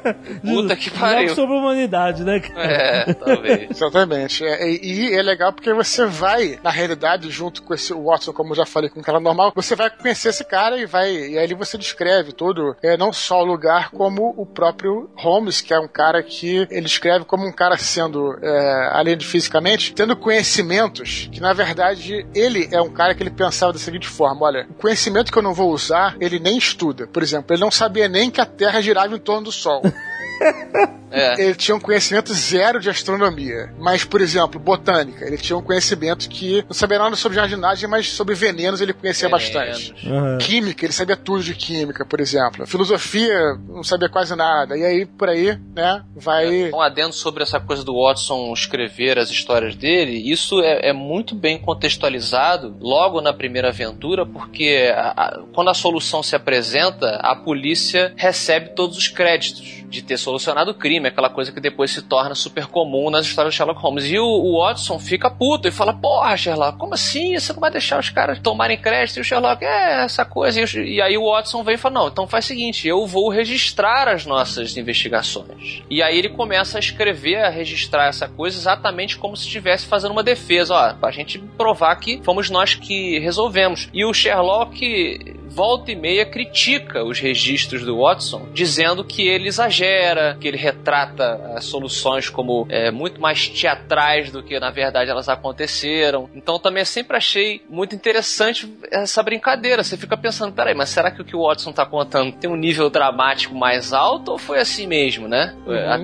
S3: Puta que
S2: Algo
S3: pariu.
S2: sobre a humanidade, né? cara?
S3: É, talvez.
S4: Exatamente. Exatamente. É, e, e é legal porque você vai, na realidade, junto com esse Watson, como eu já falei, com um cara normal, você vai conhecer esse cara e vai. E aí você descreve todo, é, não só o lugar, como o próprio Holmes, que é um cara que ele escreve como um cara sendo, é, além de fisicamente, tendo conhecimentos que, na verdade, ele é um cara que ele pensava da seguinte forma: olha, o conhecimento que eu não vou usar, ele nem estuda. Por exemplo, ele não sabia nem que a Terra girava em torno do Sol.
S3: É.
S4: Ele tinha um conhecimento zero de astronomia. Mas, por exemplo, botânica. Ele tinha um conhecimento que não sabia nada sobre jardinagem, mas sobre venenos ele conhecia
S3: Venenos.
S4: bastante.
S2: Aham.
S4: Química, ele sabia tudo de química, por exemplo. Filosofia, não sabia quase nada. E aí, por aí, né, vai.
S3: Um adendo sobre essa coisa do Watson escrever as histórias dele, isso é, é muito bem contextualizado logo na primeira aventura, porque a- a- quando a solução se apresenta, a polícia recebe todos os créditos de ter solucionado o crime, aquela coisa que depois se torna super comum nas histórias do Sherlock Holmes. E o, o Watson fica puto e fala: Porra, Sherlock, como assim? Você não vai deixar os caras tomarem crédito? E o Sherlock, é, essa coisa. E, e aí o Watson vem e fala: Não, então faz o seguinte, eu vou registrar as nossas investigações. E aí ele começa a escrever, a registrar essa coisa exatamente como se estivesse fazendo uma defesa, ó, pra gente provar que fomos nós que resolvemos. E o Sherlock volta e meia critica os registros do Watson, dizendo que ele exagera, que ele retrata as soluções como é, muito mais teatrais do que na verdade elas aconteceram. Então também sempre achei muito interessante essa brincadeira. Você fica pensando, peraí, mas será que o que o Watson tá contando tem um nível dramático mais alto ou foi assim mesmo, né?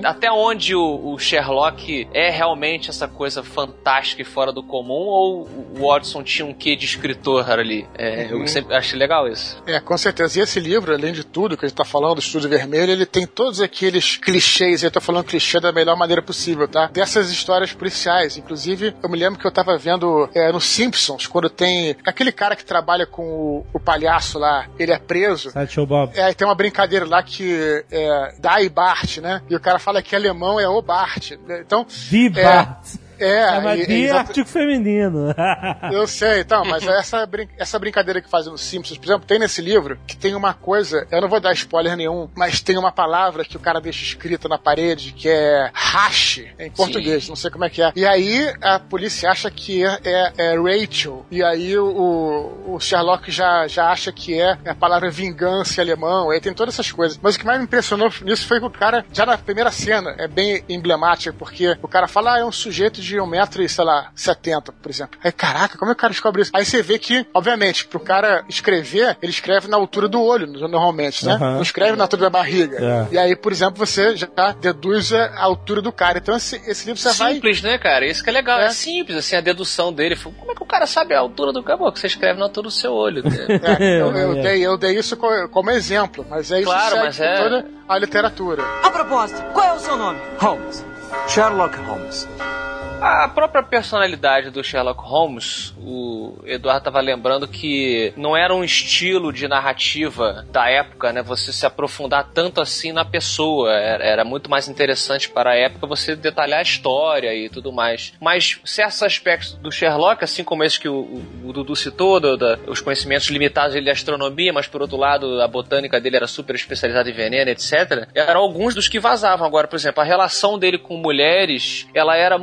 S3: A- Até onde o, o Sherlock é realmente essa coisa fantástica e fora do comum ou o Watson tinha um quê de escritor ali? É, Eu sempre achei legal isso.
S4: É, com certeza. E esse livro, além de tudo que a gente tá falando, do Estúdio Vermelho, ele tem todos aqueles clichês, eu tô falando clichê da melhor maneira possível, tá? Dessas histórias policiais. Inclusive, eu me lembro que eu tava vendo é, no Simpsons, quando tem aquele cara que trabalha com o, o palhaço lá, ele é preso.
S2: Sideshow Bob.
S4: É, tem uma brincadeira lá que é Die Bart, né? E o cara fala que alemão é o Bart. Então,
S2: The Bart.
S4: é.
S2: É, mas
S4: e-
S2: The é
S4: exato-
S2: artigo feminino.
S4: eu sei, então, mas essa, brin- essa brincadeira que fazem nos Simpsons, por exemplo, tem nesse livro que tem uma coisa, eu não vou dar spoiler nenhum, mas tem uma palavra que o cara deixa escrita na parede que é hash, em português, não sei como é que é. E aí a polícia acha que é, é- é Rachel, e aí o, o Sherlock já, já acha que é a palavra vingança em alemão, aí tem todas essas coisas. Mas o que mais me impressionou nisso foi que o cara, já na primeira cena, é bem emblemático, porque o cara fala, ah, é um sujeito de 1,70m, sei lá, 70, por exemplo. Aí, caraca, como é que o cara descobre isso? Aí você vê que, obviamente, pro cara escrever, ele escreve na altura do olho, normalmente, né? Não escreve na altura da barriga.
S2: É.
S4: E aí, por exemplo, você já deduz a altura do cara. Então, esse, esse livro você vai.
S3: Simples, né, cara? Isso que é legal. É.
S4: É.
S3: simples, assim, a dedução dele. Como é que o cara sabe a altura do caboclo? Que você escreve na altura do seu olho.
S4: É, eu, eu
S2: É.
S4: dei, eu dei isso co- como exemplo, mas é isso
S3: Claro, mas é-
S4: toda a literatura.
S7: A propósito, qual é o seu nome?
S8: Holmes. Sherlock Holmes.
S3: A própria personalidade do Sherlock Holmes, o Eduardo estava lembrando que não era um estilo de narrativa da época, né? Você se aprofundar tanto assim na pessoa. Era, muito mais interessante para a época você detalhar a história e tudo mais. Mas certos aspectos do Sherlock, assim como esse que o, o- o Dudu citou, do- os conhecimentos limitados dele de astronomia, mas por outro lado a botânica dele era super especializada em veneno, etc. Eram alguns dos que vazavam. Agora, por exemplo, a relação dele com mulheres, ela era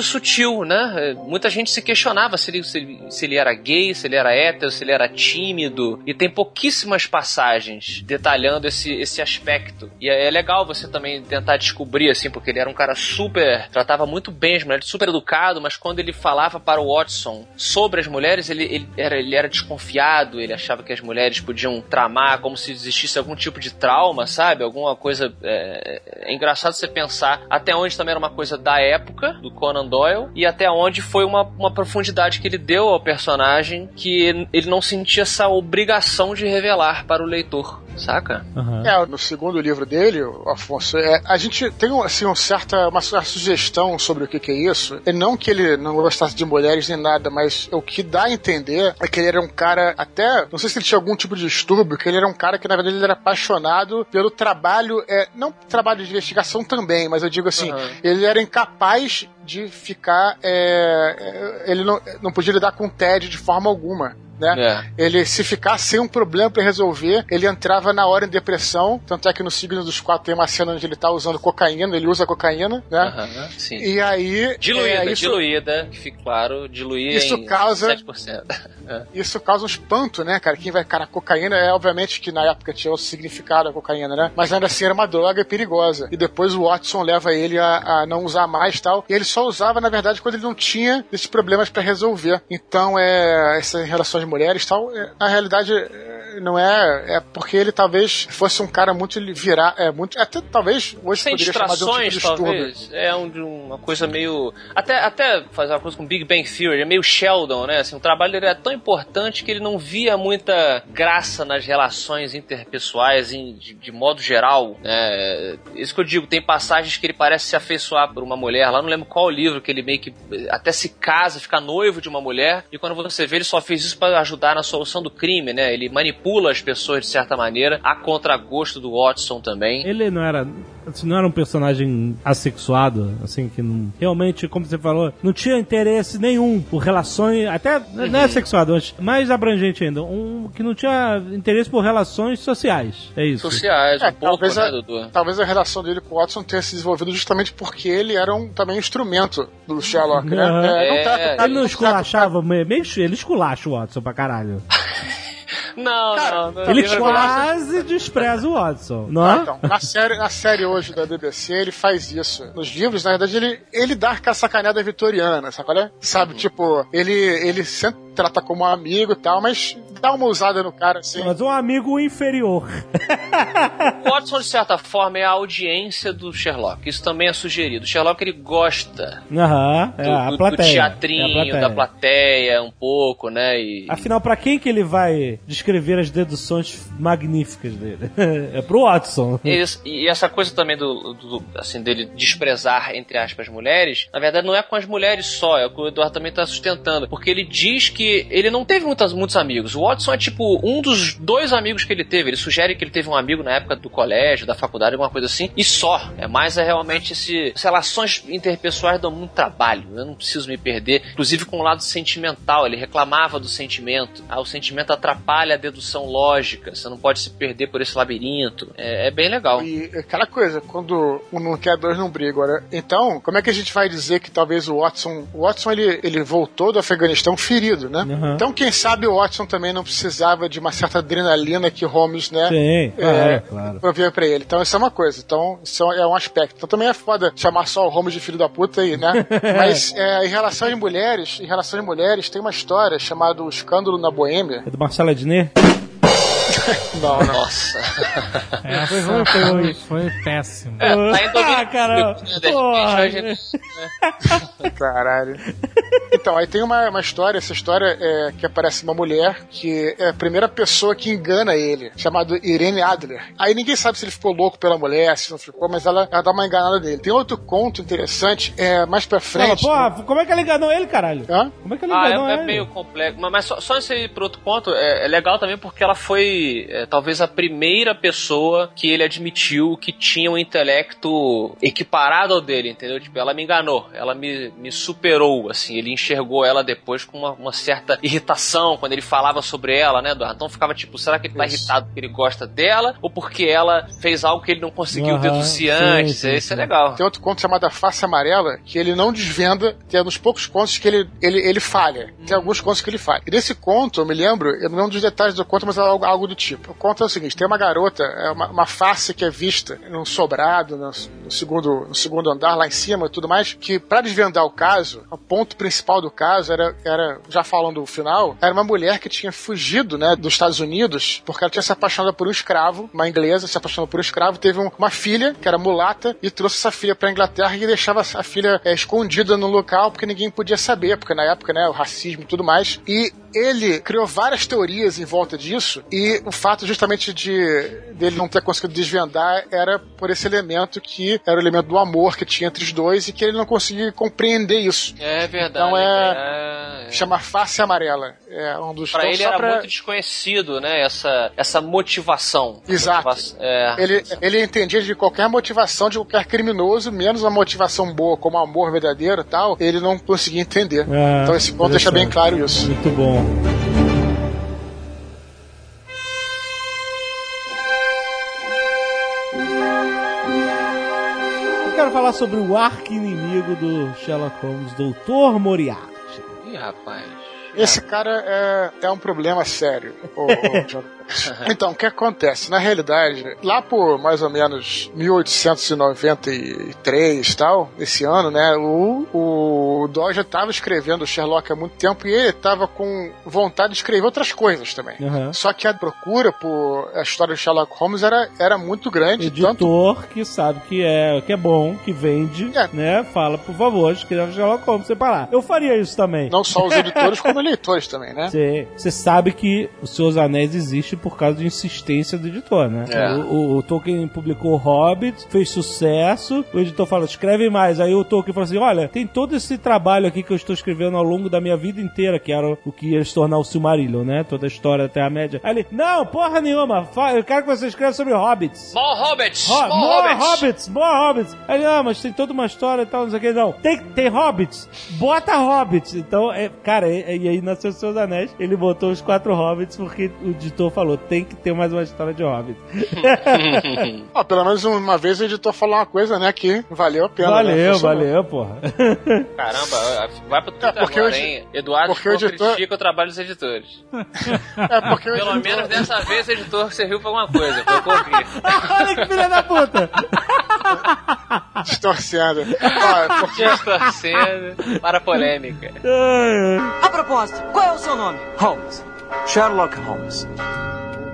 S3: muito sutil, né? Muita gente se questionava se ele, se ele, se ele era gay, se ele era hétero, se ele era tímido. E tem pouquíssimas passagens detalhando esse, esse aspecto. E é é legal você também tentar descobrir, assim, porque ele era um cara super. tratava muito bem as mulheres, super educado, mas quando ele falava para o Watson sobre as mulheres, ele, ele, era, ele era desconfiado, ele achava que as mulheres podiam tramar como se existisse algum tipo de trauma, sabe? Alguma coisa. É, é engraçado você pensar até onde também era uma coisa da época, do Conan Doyle, e até onde foi uma, uma profundidade que ele deu ao personagem que ele não sentia essa obrigação de revelar para o leitor, saca?
S2: Aham.
S4: É, no segundo livro dele, o Afonso, é, a gente tem assim, um certa, uma, certa sugestão sobre o que, que é isso. É não que ele não gostasse de mulheres nem nada, mas o que dá a entender é que ele era um cara, até, não sei se ele tinha algum tipo de distúrbio, que ele era um cara que na verdade ele era apaixonado pelo trabalho, é, não trabalho de investigação também, mas eu digo assim,
S3: Aham.
S4: ele era incapaz de ficar, é, é, ele não, não podia lidar com o TED de forma alguma. Né? Ele, se ficasse sem um problema pra resolver, ele entrava na hora em depressão. Tanto é que no signo dos quatro tem uma cena onde ele tá usando cocaína, ele usa cocaína, né?
S3: Sim.
S4: E aí.
S3: Diluída,
S4: é, isso,
S3: diluída, que fique claro, diluída
S4: Isso
S3: em
S4: causa-
S3: 7%. É.
S4: Isso causa um espanto, né, cara? Quem vai, cara, cocaína é obviamente que na época tinha o significado da cocaína, né? Mas ainda assim era uma droga perigosa. E depois o Watson leva ele a, a não usar mais e tal. E ele só usava, na verdade, quando ele não tinha esses problemas pra resolver. Então, é. Essas relações mulheres e tal, é, na realidade. é, Não é. É porque ele talvez fosse um cara muito virar. É, muito. Até talvez hoje
S3: Sem
S4: poderia chamar de um tipo de distúrbio.
S3: talvez. É um, uma coisa meio. Até, até fazer uma coisa com Big Bang Theory, é meio Sheldon, né? Assim, o trabalho dele é tão importante que ele não via muita graça nas relações interpessoais em- de, de modo geral. Né? Isso que eu digo, tem passagens que ele parece se afeiçoar por uma mulher. Lá não lembro qual livro que ele meio que até se casa, fica noivo de uma mulher. E quando você vê, ele só fez isso para ajudar na solução do crime, né? Ele manipula as pessoas de certa maneira, a contragosto do Watson também.
S2: Ele não era. Assim, não era um personagem assexuado, assim, que não, realmente, como você falou, não tinha interesse nenhum por relações, até não é sexuado, mas mais abrangente ainda, um que não tinha interesse por relações sociais. É isso.
S3: Sociais, um
S4: É,
S3: pouco,
S4: talvez,
S3: né,
S4: a,
S3: Dudu?
S4: talvez a relação dele com o Watson tenha se desenvolvido justamente porque ele era um, também um instrumento do Sherlock, né?
S2: Aham.
S3: É,
S4: tá-
S2: Ele não
S4: tá-
S2: esculachava, meio, meio- ele esculacha o Watson pra caralho.
S3: Não, não, não.
S2: Ele
S3: não,
S2: quase despreza o Watson, não
S4: Ah,
S2: é?
S4: então, na série, na série hoje da BBC, ele faz isso. Nos livros, na verdade, ele, ele dá aquela sacaneada vitoriana, sabe qual é? Sabe, tipo, ele, ele sempre trata como um amigo e tal, mas dá uma ousada no cara, assim.
S2: Mas um amigo inferior.
S3: O Watson, de certa forma, é a audiência do Sherlock. Isso também é sugerido. O Sherlock, ele gosta
S2: é,
S3: do,
S2: a
S3: do- do
S2: plateia.
S3: teatrinho,
S2: É a plateia.
S3: da plateia, um pouco, né? E...
S2: Afinal, pra quem que ele vai descrever as deduções magníficas dele? é pro Watson.
S3: E essa coisa também do, do- assim, dele desprezar, entre aspas, mulheres, na verdade não é com as mulheres só, é o que o Eduardo também está sustentando. Porque ele diz que ele não teve muitas, muitos amigos. O Watson é tipo um dos dois amigos que ele teve. Ele sugere que ele teve um amigo na época do colégio, da faculdade, alguma coisa assim, e só. É mais é realmente esse. As relações interpessoais dão muito trabalho. Eu não preciso me perder. Inclusive com o lado sentimental. Ele reclamava do sentimento. Ah, o sentimento atrapalha a dedução lógica. Você não pode se perder por esse labirinto. É, é bem legal.
S4: E aquela coisa, quando um não quer, dois não brigam. Né? Então, como é que a gente vai dizer que talvez o Watson. O Watson ele, ele voltou do Afeganistão ferido, né?
S2: Uhum.
S4: Então, quem sabe o Watson também não precisava de uma certa adrenalina que Holmes, né?
S2: Sim, claro,
S4: é,
S2: claro.
S4: provia pra ele. Então, isso é uma coisa. Então, isso é um aspecto. Então, também é foda chamar só o Holmes de filho da puta aí, né? Mas, é, em relação às mulheres, em relação às mulheres, tem uma história chamada O Escândalo na Boêmia.
S2: É do Marcelo Adnet?
S4: Não, não.
S3: Nossa.
S5: Essa foi, foi péssimo.
S3: É, tá domínio
S2: Ah,
S3: né? De
S2: Porra.
S4: Caralho. Então, aí tem uma, uma história, essa história é que aparece uma mulher que é a primeira pessoa que engana ele, chamada Irene Adler. Aí ninguém sabe se ele ficou louco pela mulher, se não ficou, mas ela, ela dá uma enganada nele. Tem outro conto interessante, é mais pra frente.
S2: porra, como é que ele enganou ele, caralho?
S4: Hã?
S2: Como é que ele
S3: Ah,
S2: enganou
S3: é,
S2: ele?
S3: é meio complexo. Mas, só, só isso aí por outro ponto, é, é legal também porque ela foi é, talvez a primeira pessoa que ele admitiu que tinha um intelecto equiparado ao dele, entendeu? Tipo, ela me enganou, ela me, me superou, assim, ele enxergou ela depois com uma, uma certa irritação quando ele falava sobre ela, né, Eduardo? Então ficava tipo, será que ele tá
S4: Isso.
S3: irritado porque ele gosta dela ou porque ela fez algo que ele não conseguiu
S2: Aham,
S3: deduzir
S2: sim,
S3: antes?
S2: sim,
S3: Isso é
S2: sim.
S3: legal.
S4: Tem outro conto chamado A Face Amarela, que ele não desvenda, que é dos poucos contos que ele, ele, ele falha. Tem alguns contos que ele falha. E nesse conto, eu me lembro, eu não lembro dos detalhes do conto, mas é algo, algo do tipo. O conto é o seguinte: tem uma garota, é uma, uma face que é vista num sobrado, no, no segundo, no segundo andar, lá em cima e tudo mais, que pra desvendar o caso, o ponto principal do caso era, era já falando o final, era uma mulher que tinha fugido, né, dos Estados Unidos, porque ela tinha se apaixonado por um escravo, uma inglesa se apaixonou por um escravo, teve um- uma filha, que era mulata, e trouxe essa filha pra Inglaterra e deixava a filha é, escondida no local, porque ninguém podia saber, porque na época, né, o racismo e tudo mais. E ele criou várias teorias em volta disso, e o fato justamente de dele não ter conseguido desvendar era por esse elemento que era o elemento do amor que tinha entre os dois e que ele não conseguia compreender isso.
S3: É verdade.
S4: Então é-
S3: é- é.
S4: Chama Face Amarela. É um dos
S3: Pra
S4: então,
S3: ele era
S4: pra-
S3: muito desconhecido, né? Essa, essa motivação.
S4: Exato.
S3: Motiva- é.
S4: Ele, ele entendia de qualquer motivação de qualquer criminoso, menos uma motivação boa, como amor verdadeiro e tal, ele não conseguia entender.
S2: Ah,
S4: então esse ponto deixa bem claro isso.
S2: Muito bom. Eu quero falar sobre o arqui-inimigo do Sherlock Holmes, Dr. Moriarty.
S3: Ih, rapaz.
S4: Esse cara é, é um problema sério. O, o... então, o que acontece? Na realidade, lá por mais ou menos 1893 e tal, esse ano, né, o, o Doyle já estava escrevendo Sherlock há muito tempo e ele estava com vontade de escrever outras coisas também.
S2: Uhum.
S4: Só que a procura por a história de Sherlock Holmes era, era muito grande, tanto
S2: Editor que sabe que é, que é bom, que vende,
S4: É.
S2: né? Fala, por favor, escreva Sherlock Holmes separar. Eu faria isso também.
S4: não só os editores, como leitores também, né?
S2: Você você sabe que o Seus Anéis existe por causa de insistência do editor, né?
S3: É.
S2: O, o- o Tolkien publicou Hobbit, fez sucesso, o editor falou, escreve mais. Aí o Tolkien falou assim, olha, tem todo esse trabalho aqui que eu estou escrevendo ao longo da minha vida inteira, que era o que ia se tornar o Silmarillion, né? Toda a história da Terra-média. Aí ele, não, porra nenhuma, eu quero que você escreva sobre Hobbits.
S3: More Hobbits!
S2: Ho
S3: more
S2: more
S3: Hobbits!
S2: hobbits, more hobbits. Aí ele, ah, mas tem toda uma história e tal, não sei o que. Não, tem, tem hobbits, bota hobbits. Então, é, cara, e, e aí nasceu os seus anéis, ele botou os quatro hobbits porque o editor falou, tem que ter mais uma história de hobbits.
S4: Ó, pelo menos uma vez o editor falou uma coisa, né, que valeu a pena. né?
S2: valeu,
S4: Funcionou.
S2: valeu, porra.
S3: Caramba, vai pro Twitter
S4: É, porque
S3: agora, hein? Eduardo
S4: porque o editor-
S3: critica o trabalho dos editores.
S4: É porque
S3: Pelo
S4: editor-
S3: menos dessa vez o editor serviu pra alguma coisa, foi o que eu ouvi.
S2: Olha que filha da puta.
S4: distorcendo. Ó, porque
S3: Distorcendo para a polêmica.
S7: A propósito, qual é o seu nome?
S8: Holmes. Sherlock Holmes.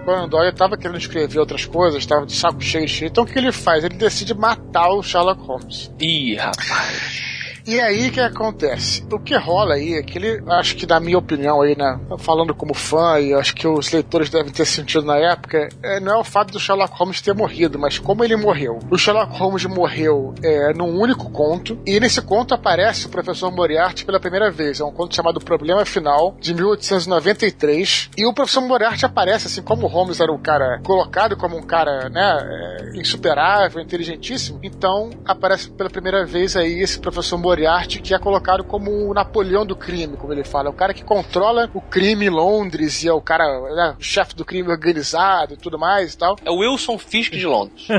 S4: Conan Doyle tava querendo escrever outras coisas, tava de saco cheio, cheio. Então o que ele faz? Ele decide matar o Sherlock Holmes.
S3: Ih, rapaz.
S4: E aí que acontece? O que rola aí é que ele, acho que na minha opinião aí, né, falando como fã, e acho que os leitores devem ter sentido na época, é, não é o fato do Sherlock Holmes ter morrido, mas como ele morreu. O Sherlock Holmes morreu é, num único conto, e nesse conto aparece o professor Moriarty pela primeira vez. É um conto chamado Problema Final, de 1893, e o professor Moriarty aparece, assim, como Holmes era um cara colocado como um cara, né, é, insuperável, inteligentíssimo, então aparece pela primeira vez aí esse professor Moriarty, que é colocado como o Napoleão do crime, como ele fala. É o cara que controla o crime em Londres e é o cara, né, o chefe do crime organizado e tudo mais e tal.
S3: É o Wilson Fisk de Londres.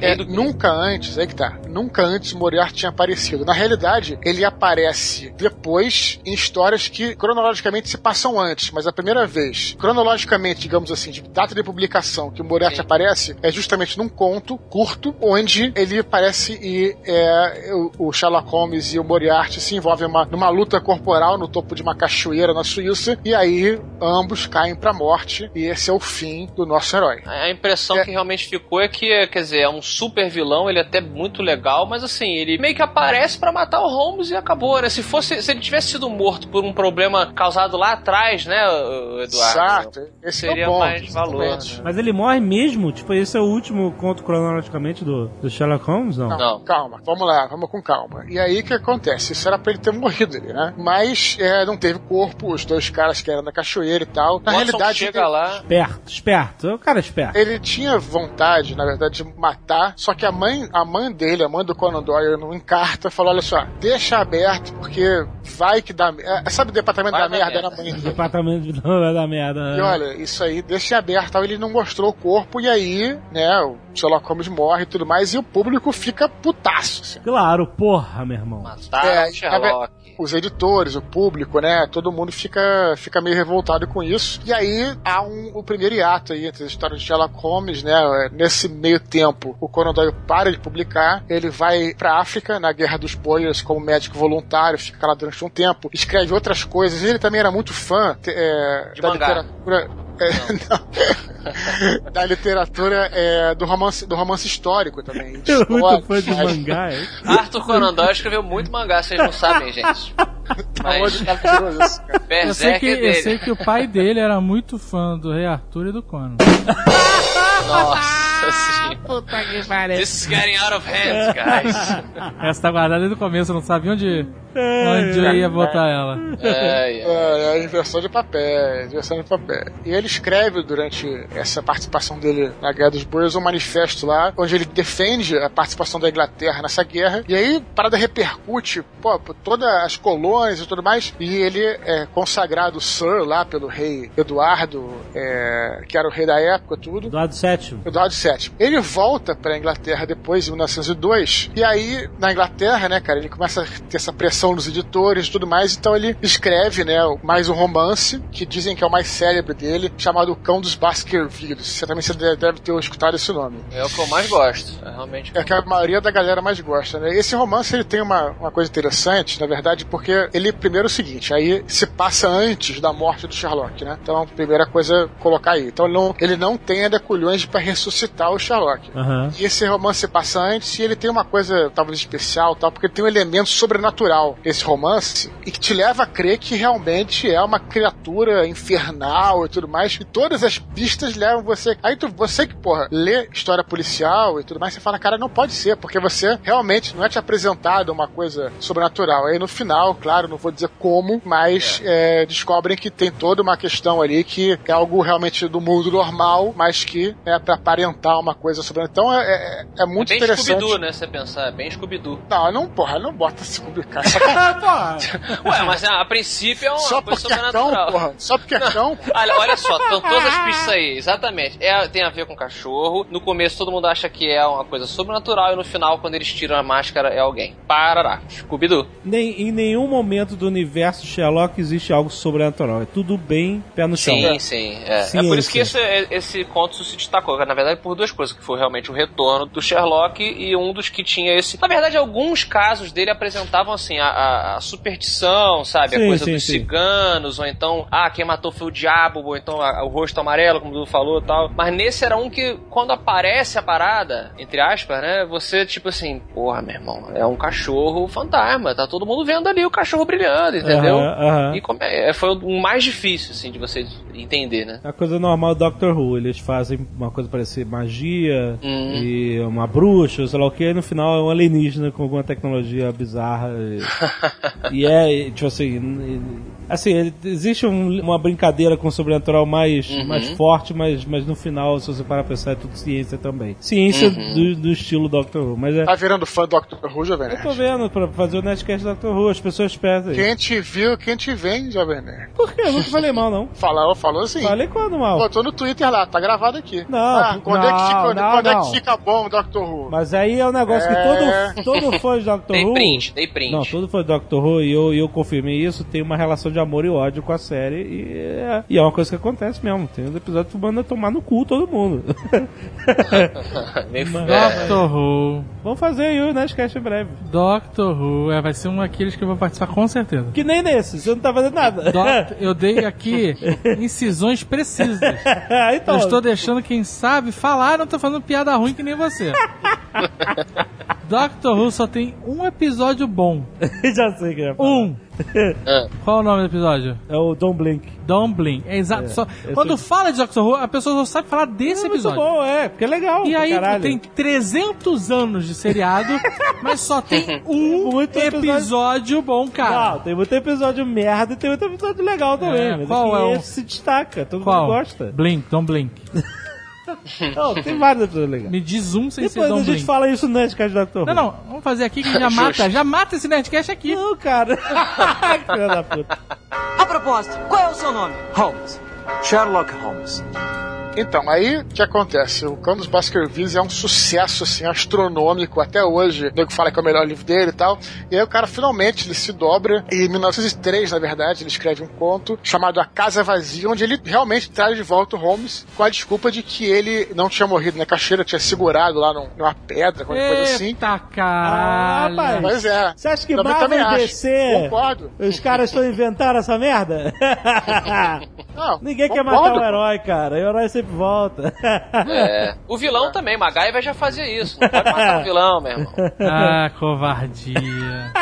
S4: É,
S3: do
S4: nunca antes, aí que tá. Nunca antes Moriarty tinha aparecido. Na realidade, ele aparece depois em histórias que cronologicamente se passam antes, mas a primeira vez, cronologicamente, digamos assim, de data de publicação que o Moriarty
S3: Sim.
S4: aparece é justamente num conto curto, onde ele aparece e é, o, o Sherlock Holmes e o Moriarty se envolvem uma- numa luta corporal no topo de uma cachoeira na Suíça, e aí ambos caem pra morte, e esse é o fim do nosso herói.
S3: A impressão
S4: É.
S3: que realmente ficou é que, quer dizer, é um super vilão, ele é até muito legal, mas assim, ele meio que aparece pra matar o Holmes e acabou, né? Se fosse, se ele tivesse sido morto por um problema causado lá atrás, né, Eduardo?
S4: Exato, esse
S3: Seria
S4: é o ponto,
S3: mais valor, né?
S2: Mas ele morre mesmo? Tipo, esse é o último conto cronologicamente do, do Sherlock Holmes? Não.
S4: Não,
S3: Não.
S4: calma, vamos lá, vamos com calma. E aí o que acontece? Isso era pra ele ter morrido ali, né? Mas é, não teve corpo, os dois caras que eram da cachoeira e tal. Na
S3: Watson
S4: realidade,
S3: chega
S4: ele,
S3: lá,
S2: Esperto, esperto. É o cara esperto.
S4: ele tinha vontade, na verdade, de matar, só que a mãe, a mãe dele, a mãe do Conan Doyle, não encarta, falou: olha só, deixa aberto, porque vai que dá. É, sabe o departamento da
S3: dar
S4: merda
S3: merda.
S4: era a mãe dele.
S2: Departamento dar merda.
S4: E olha, isso aí, deixa aberto, ele não mostrou o corpo, e aí, né, o Sherlock Holmes morre e tudo mais, e o público fica putaço, assim.
S2: Claro, porra, meu irmão.
S3: Mataram
S4: É,
S3: o Sherlock.
S4: os editores, o público, né? Todo mundo fica, fica meio revoltado com isso. E aí há um, o primeiro hiato aí entre as histórias de Sherlock Holmes, né? Nesse meio tempo, o Conan Doyle para de publicar, ele vai pra África, na Guerra dos Boias, como médico voluntário, fica lá durante um tempo, escreve outras coisas. Ele também era muito fã é,
S3: De
S4: da
S3: mangá.
S4: literatura. É, não. da literatura é, do romance do romance histórico também.
S2: Eu sou muito fã de
S4: mas-
S2: mangá, hein?
S3: Arthur Conan Doyle escreveu muito mangá, vocês não sabem, gente. Mas
S4: Onde tá isso?
S5: Eu sei,
S3: Berserk
S5: que,
S3: é
S5: eu sei que o pai dele era muito fã do Rei Arthur e do Conan.
S3: Nossa senhora.
S2: Puta que pariu.
S3: This is getting out of hand, guys.
S5: Essa tá guardada desde o começo, eu não sabia onde, Onde eu ia botar ela?
S3: É, é.
S4: É, inversão de papéis, inversão de papéis. E ele escreve durante essa participação dele na Guerra dos Boers um manifesto lá, onde ele defende a participação da Inglaterra nessa guerra. E aí, a parada repercute, pô, por todas as colônias e tudo mais. E ele é consagrado Sir lá pelo rei Eduardo, é, que era o rei da época, tudo.
S2: Eduardo VII.
S4: Eduardo VII. Ele volta pra Inglaterra depois, em 1902, e aí, na Inglaterra, né, cara, ele começa a ter essa pressão dos editores e tudo mais, então ele escreve, né, mais um romance, que dizem que é o mais célebre dele, chamado O Cão dos Baskervilles. Certamente você deve deve ter escutado esse nome.
S3: É o que eu mais gosto. É realmente.
S4: É que a maioria da galera mais gosta, né? Esse romance ele tem uma, uma coisa interessante, na verdade, porque ele, primeiro, é o seguinte: aí se passa antes da morte do Sherlock, né? Então, primeira coisa, colocar aí. Então, ele não, ele não tem ainda culhões para ressuscitar o Sherlock.
S2: Aham.
S4: E esse romance se passa antes e ele tem uma coisa, talvez especial, tal, porque tem um elemento sobrenatural, esse romance, e que te leva a crer que realmente é uma criatura infernal e tudo mais. E todas as pistas levam você. Aí tu, você que, porra, lê história policial e tudo mais, você fala, cara, não pode ser, porque você realmente não é te apresentado uma coisa sobrenatural. Aí no final, claro, não vou dizer como, mas é, descobrem que tem toda uma questão ali que é algo realmente do mundo normal, mas que é pra aparentar uma coisa sobrenatural. Então é, é, é muito
S3: bem
S4: interessante.
S3: Scooby-Doo, né? Você pensar, é bem Scooby-Doo.
S4: Não, não, porra, não bota Scooby, cara.
S3: Ué, mas a, a princípio é uma
S4: Só
S3: coisa
S4: porque é cão,
S3: sobrenatural.
S4: porra. Só porque é cão.
S3: Olha, olha só, estão todas as pistas aí, exatamente. É, tem a ver com cachorro. No começo todo mundo acha que é uma coisa sobrenatural e no final, quando eles tiram a máscara, é alguém. Parará. Scooby-Doo.
S2: Nem, em nenhum momento do universo Sherlock existe algo sobrenatural. É tudo bem pé no chão.
S3: Sim, sim. É,
S2: Sim,
S3: é por isso que
S2: esse.
S3: esse, esse conto se destacou. Na verdade, por duas coisas. Que foi realmente o retorno do Sherlock e um dos que tinha esse... Na verdade, alguns casos dele apresentavam, assim, a, a- superstição, sabe?
S2: Sim,
S3: a coisa
S2: sim,
S3: dos
S2: sim.
S3: ciganos, ou então, ah, quem matou foi o diabo, ou então a- o rosto amarelo, como Dudu falou e tal. Mas nesse era um que, quando aparece a parada, entre aspas, né? Você, tipo assim, porra, meu irmão, é um cachorro fantasma. Tá todo mundo vendo ali o cachorro brilhando, entendeu? E como é, foi o mais difícil, assim, de vocês entender, né?
S2: É a coisa normal do Doctor Who. Eles fazem uma coisa parecer magia
S3: Uhum.
S2: e uma bruxa, sei lá o que, e no final é um alienígena com alguma tecnologia bizarra. E, e é, tipo assim. e- Assim, existe um- uma brincadeira com o sobrenatural mais,
S3: Uhum.
S2: mais forte, mas, mas no final, se você parar pra pensar, é tudo ciência também. Ciência
S3: Uhum.
S2: do, do estilo Doctor Who. Mas é.
S4: Tá virando fã do Dr. Who, Jovem
S2: Eu tô
S4: Nerd?
S2: vendo pra fazer o Nerdcast Doctor Who, as pessoas pedem.
S4: Quem te viu, quem te vem, Jovem Nerd?
S2: Por quê? Eu nunca falei mal, não.
S4: Falou, falou assim.
S2: Falei quando mal.
S4: Botou no Twitter lá, tá gravado aqui.
S2: Não,
S4: ah, quando é que
S2: não,
S4: fica, quando,
S2: não,
S4: quando é
S2: não.
S4: que fica bom o Dr. Who?
S2: Mas aí é um negócio
S4: É.
S2: que todo, todo fã de Doctor
S3: Dei
S2: Who.
S3: print, dei print.
S2: Não, todo fã de Doctor Who, e eu, e eu confirmei isso, tem uma relação de amor e ódio com a série. E é, e é uma coisa que acontece mesmo. Tem um episódio que tu manda tomar no cu todo mundo.
S3: É,
S5: Doctor Who.
S2: Vamos fazer aí o Nerdcast em breve.
S5: Doctor Who. É, vai ser um daqueles que eu vou participar com certeza.
S2: Que nem nesse, você não tá fazendo nada.
S5: Eu dei aqui incisões precisas.
S2: então,
S5: Eu estou deixando quem sabe falar, não tô fazendo piada ruim que nem você. Doctor Who só tem um episódio bom.
S2: já sei que é.
S5: Um.
S3: É.
S5: Qual é o nome do episódio?
S2: É o Don't Blink.
S5: Dumpling. É exato. só-
S2: esse-
S5: Quando fala de Doctor Who, a pessoa só sabe falar desse
S2: é muito
S5: episódio.
S2: bom, é, porque é legal.
S5: E aí
S2: caralho.
S5: tem 300 anos de seriado, mas só tem um
S2: Muito episódio-
S5: episódio bom, cara.
S2: Não, tem muito episódio merda e tem muito episódio legal também.
S5: É, qual é o-
S2: se destaca, todo
S5: Qual?
S2: mundo gosta.
S5: Blink, Don't Blink.
S2: Não, tem vários episódios legais.
S5: Me diz um sem ser
S2: Depois a gente fala isso no Nerdcast do Doctor Who.
S5: Não, não, vamos fazer aqui que já mata. Já mata esse Nerdcast aqui.
S2: Não, cara. Filha da puta.
S7: A propósito, qual é o seu nome?
S8: Holmes. Sherlock Holmes.
S4: Então, aí o que acontece? O Cão dos Baskervilles é um sucesso assim, astronômico até hoje. O nego fala que é o melhor livro dele e tal. E aí o cara finalmente ele se dobra. E em 1903, na verdade, ele escreve um conto chamado A Casa Vazia, onde ele realmente traz de volta o Holmes com a desculpa de que ele não tinha morrido na caixeira, tinha segurado lá num- numa pedra, qualquer coisa assim.
S5: Eita
S2: Ah,
S5: caralho.
S2: rapaz.
S4: Mas é.
S2: Você acha que
S4: Também-
S2: Marvel
S4: também
S2: e
S4: acho.
S2: DC,
S4: Concordo.
S2: os caras estão inventando essa merda?
S4: Não,
S2: Ninguém quer
S4: concordo.
S2: matar o herói, cara. O herói sempre volta.
S3: É. O vilão também, MacGyver já fazia isso. Não pode matar o vilão, meu irmão.
S5: Ah, covardia.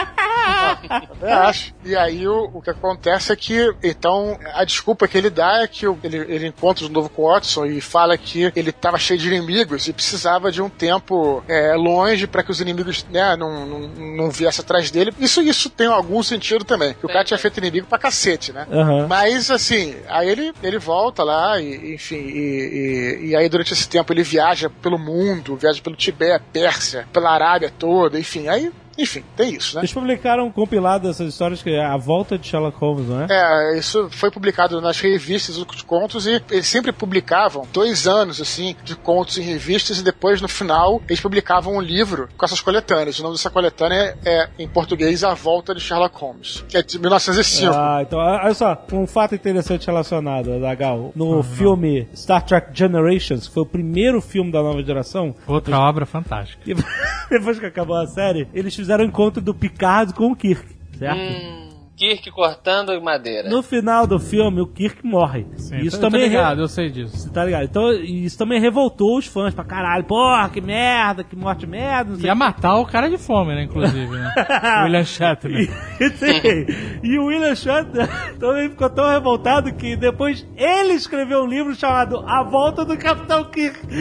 S4: Eu acho. E aí o, o que acontece é que, então, a desculpa que ele dá é que o- ele, ele encontra de novo com o Watson e fala que ele estava cheio de inimigos e precisava de um tempo é, longe para que os inimigos né, não, não, não viessem atrás dele. Isso, isso tem algum sentido também. que O cara tinha feito inimigo pra cacete, né?
S2: Aham.
S4: Mas assim, aí ele, ele volta lá, e, enfim, e, e, e aí durante esse tempo ele viaja pelo mundo, viaja pelo Tibete, Pérsia, pela Arábia toda, enfim, aí, enfim, tem isso, né?
S2: Eles publicaram um compilado dessas histórias que é a volta de Sherlock Holmes, não é?
S4: É, isso foi publicado nas revistas de contos e eles sempre publicavam dois anos, assim, de contos em revistas e depois, no final, eles publicavam um livro com essas coletâneas. O nome dessa coletânea é, em português, A Volta de Sherlock Holmes, que é de 1905.
S2: Ah, então, olha só, um fato interessante relacionado, Zagal. No filme Star Trek Generations, que foi o primeiro filme da nova geração,
S5: Outra obra fantástica.
S2: depois que acabou a série, eles fizeram o encontro do Picard com o Kirk, certo?
S3: Hum, Kirk cortando madeira.
S2: No final do filme, o Kirk morre.
S5: Sim,
S2: isso
S5: eu tô
S2: também é
S5: ligado, eu sei disso.
S2: Você tá ligado? Então, isso também revoltou os fãs pra caralho. Porra, que merda, que morte merda, não sei
S5: Ia matar o cara de fome, né, inclusive, né? William Shatner.
S2: E, sim, e o William Shatner também ficou tão revoltado que depois ele escreveu um livro chamado A Volta do Capitão Kirk.
S5: que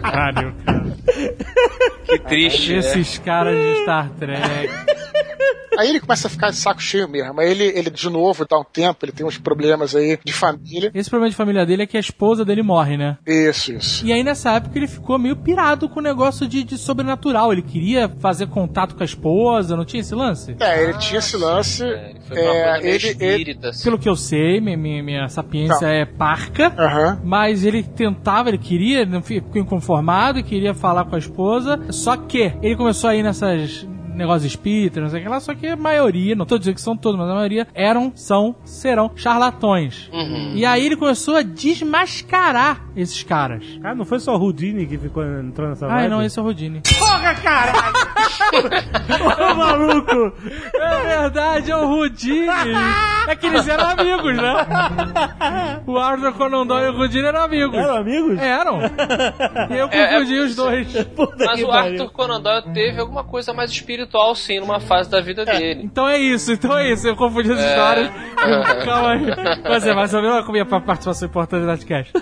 S5: pariu, cara.
S3: Que triste. né?
S5: Esses caras de Star Trek.
S4: Aí ele começa a ficar de saco cheio mesmo. Aí ele, ele de novo, dá um tempo, ele tem uns problemas aí de família.
S5: Esse problema de família dele é que a esposa dele morre, né?
S4: Isso, isso.
S5: E aí nessa época ele ficou meio pirado com o negócio de, de sobrenatural. Ele queria fazer contato com a esposa, não tinha esse lance?
S4: É, ele tinha esse lance.
S3: É, ele foi
S4: É, ele, ele,
S3: espírita, assim.
S5: Pelo que eu sei, minha, minha, minha sapiência
S4: Não.
S5: é parca.
S4: Aham.
S5: Mas ele tentava, ele queria, não ficou inconformado, queria falar com a esposa. Só que ele começou a ir nessas negócios espíritas, não sei o que lá, só que a maioria, não tô dizendo que são todos, mas a maioria eram, são, serão charlatões.
S3: Uhum.
S5: E aí ele começou a desmascarar esses caras.
S2: Cara, não foi só o Houdini que ficou entrando nessa vibe?
S5: não, esse é o Rodine.
S2: Porra, caralho! Ô, maluco!
S5: É verdade, é o Rudine. É que eles eram amigos, né? O Arthur Conan Doyle e o Rudine eram amigos.
S2: Eram amigos?
S5: Eram. E eu
S3: É,
S5: confundi
S3: é-
S5: os dois.
S2: Puta
S3: Mas o. Arthur Conan Doyle teve alguma coisa mais espiritual, sim, numa fase da vida dele.
S5: Então é isso, então é isso. Eu confundi as histórias. Calma aí. Mas é, mas eu vi uma minha participação importante no Nerdcast.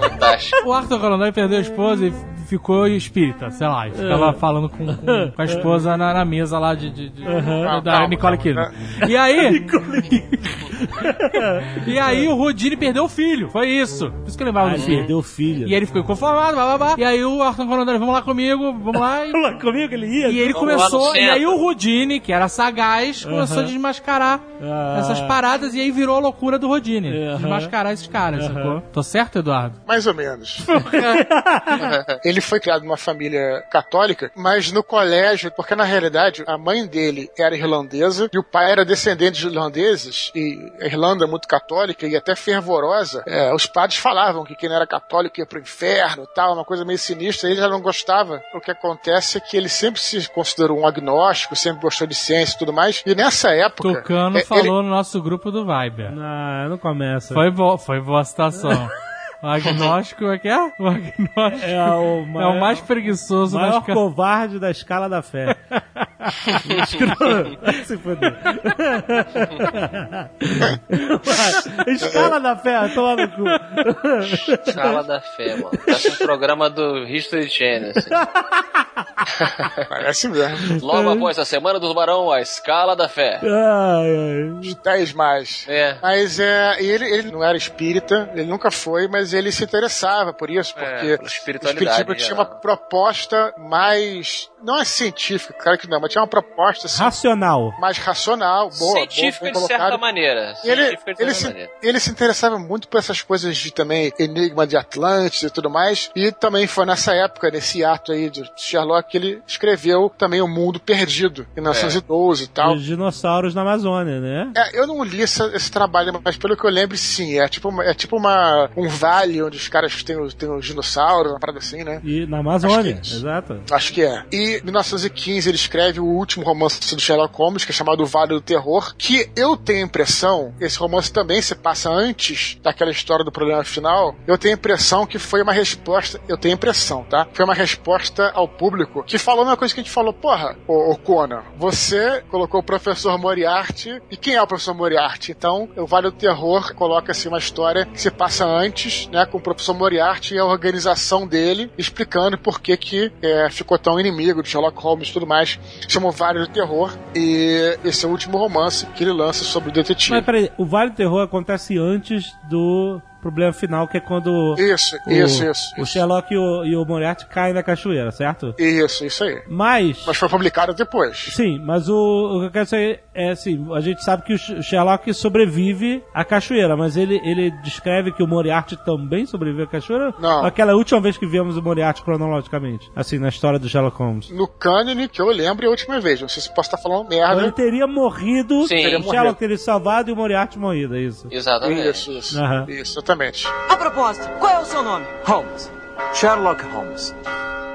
S3: Fantástico.
S5: O Arthur Doyle perdeu a esposa e ficou espírita, sei lá. E ficava falando com, com, com a esposa na, na mesa lá de, de- de- da
S4: Calma,
S5: Nicole. Kidman. E aí... e aí o Rodine perdeu o filho. Foi isso. Por isso que eu lembrava
S2: Ah,
S5: do
S2: ele
S5: filho.
S2: perdeu o filho.
S5: E aí ele ficou conformado, blá, blá, blá. E aí o Arthur Conan vamos lá comigo, vamos lá. E,
S2: Lá comigo que ele ia?
S5: e ele começou, e aí o Rodine, que era sagaz, começou a
S2: Aham.
S5: desmascarar
S2: Ah.
S5: essas paradas e aí virou a loucura do Rodine.
S2: Aham.
S5: Desmascarar esses caras, sacou? Tô certo, Eduardo?
S4: Mais ou menos. ele foi criado numa família católica, mas no colégio, porque na realidade a mãe dele era irlandesa e o pai era descendente de irlandeses, e a Irlanda é muito católica e até fervorosa. É, os padres falavam que quem não era católico ia pro inferno tal, uma coisa meio sinistra. Ele já não gostava. O que acontece é que ele sempre se considerou um agnóstico, sempre gostou de ciência e tudo mais. E nessa época.
S5: Tucano
S4: é, ele-
S5: falou no nosso grupo do Viber.
S2: Não, não começa.
S5: Foi, bo foi boa citação. O agnóstico é que é? O agnóstico
S2: É o
S5: é o mais preguiçoso
S2: maior
S5: das ca-
S2: covarde da escala da fé. Se fuder. Escala da fé, toma no cu.
S3: Sala da fé, mano. Parece um programa do History Channel. assim.
S4: Parece mesmo.
S3: Logo após a Semana do Tubarão, a escala da fé.
S2: Ai, ai.
S4: Os 10 mais.
S3: É.
S4: Mas é, ele, ele não era espírita, ele nunca foi, mas ele se interessava por isso,
S3: É,
S4: porque
S3: pela
S4: o
S3: em
S4: tinha uma proposta mais. Não é científica, claro que não, mas tinha uma proposta assim,
S2: Racional.
S4: mais racional, boa,
S3: Científica
S4: boa,
S3: de certa
S4: colocada.
S3: maneira.
S4: Ele,
S3: de
S4: ele,
S3: certa
S4: se,
S3: maneira.
S4: ele se interessava muito por essas coisas de também enigma de Atlantis e tudo mais. E também foi nessa época, nesse ato aí de Sherlock, que ele escreveu também O Mundo Perdido, em 1912 e tal.
S2: Os dinossauros na Amazônia, né?
S4: É, eu não li essa- esse trabalho, mas pelo que eu lembro, sim. É tipo, é tipo uma, um vale onde os caras têm, os- têm os dinossauros, uma parada assim, né?
S2: E na Amazônia,
S4: Acho é
S2: exato.
S4: Acho que é. E em 1915 ele escreve o último romance do Sherlock Holmes, que é chamado Vale do Terror, que eu tenho a impressão, esse romance também se passa antes daquela história do problema final, eu tenho a impressão que foi uma resposta, eu tenho a impressão, tá? Foi uma resposta ao público que falou uma coisa que a gente falou, porra, ô, ô Conan, você colocou o professor Moriarty, e quem é o professor Moriarty? Então, o Vale do Terror coloca assim uma história que se passa antes, né, com o professor Moriarty e a organização dele, explicando por que que é, ficou tão inimigo de Sherlock Holmes e tudo mais. Chamou Vale do Terror, e esse é o último romance que ele lança sobre o detetive.
S2: Mas peraí, o Vale do Terror acontece antes do problema final, que é quando
S4: Isso,
S2: o,
S4: isso, isso.
S2: o Sherlock e o, e o Moriarty caem na cachoeira, certo?
S4: Isso, isso aí.
S2: Mas...
S4: Mas foi publicado depois.
S2: Sim, mas o, o que eu quero dizer é assim, a gente sabe que o Sherlock sobrevive à cachoeira, mas ele, ele descreve que o Moriarty também sobrevive à cachoeira?
S4: Não.
S2: Aquela última vez que vimos o Moriarty cronologicamente, assim, na história do Sherlock Holmes.
S4: No cânone, que eu lembro, é a última vez. Não sei se posso estar falando merda.
S2: Então ele teria morrido,
S3: Sim.
S2: o Sherlock
S4: morrido.
S2: teria salvado e o Moriarty morrido, é isso.
S3: Exatamente.
S4: Isso, isso.
S2: Aham.
S4: Isso, exatamente.
S7: A propósito, qual é o seu nome?
S8: Holmes. Sherlock Holmes.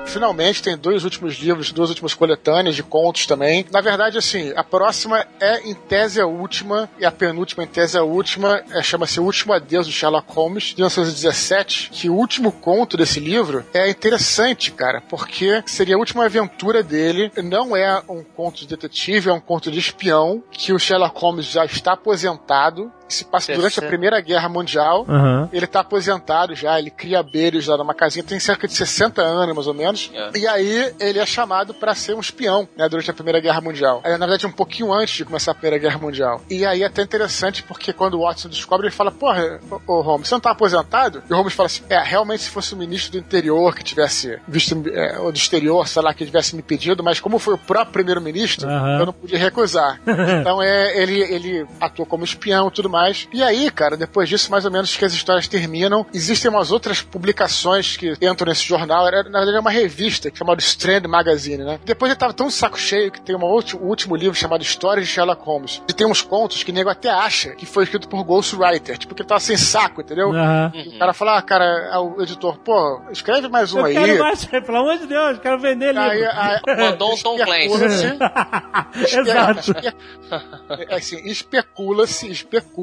S4: Finalmente tem dois últimos livros, duas últimas coletâneas de contos também. Na verdade, assim, a próxima é em tese a última, e a penúltima em tese a última, é, chama-se O Último Adeus do Sherlock Holmes, de 1917, que o último conto desse livro é interessante, cara, porque seria a última aventura dele. Não é um conto de detetive, é um conto de espião, que o Sherlock Holmes já está aposentado, que se passa durante a. Primeira Guerra Mundial.
S2: Aham.
S4: Ele tá aposentado já, ele cria abelhos lá numa casinha, tem cerca de 60 anos, mais ou menos.
S3: É.
S4: E aí ele é chamado pra ser um espião, né, durante a Primeira Guerra Mundial. Aí, na verdade, um pouquinho antes de começar a Primeira Guerra Mundial. E aí é até interessante, porque quando o Watson descobre, ele fala, porra, ô, ô Holmes, você não tá aposentado? E o Holmes fala assim, é, realmente se fosse o ministro do interior que tivesse visto, é, ou do exterior, sei lá, que tivesse me pedido, mas como foi o próprio primeiro-ministro,
S2: Aham.
S4: eu não podia recusar. então é, ele, ele atua como espião e tudo mais. E aí, cara, depois disso, mais ou menos que as histórias terminam, existem umas outras publicações que entram nesse jornal. Era, na verdade, é uma revista chamada Strand Magazine, né? Depois ele tava tão de saco cheio que tem uma ulti- um último livro chamado Histórias de Sherlock Holmes. E tem uns contos que o nego até acha que foi escrito por Ghostwriter, tipo, que ele tava sem saco, entendeu?
S2: Aham.
S4: O cara fala, ah, cara, ao editor, pô, escreve mais um
S2: Eu
S4: aí.
S2: quero mais, pelo amor de Deus, quero vender livro.
S4: Aí, aí,
S3: Mandou um Tom
S4: especula-se-
S2: Exato.
S4: Espe- É assim,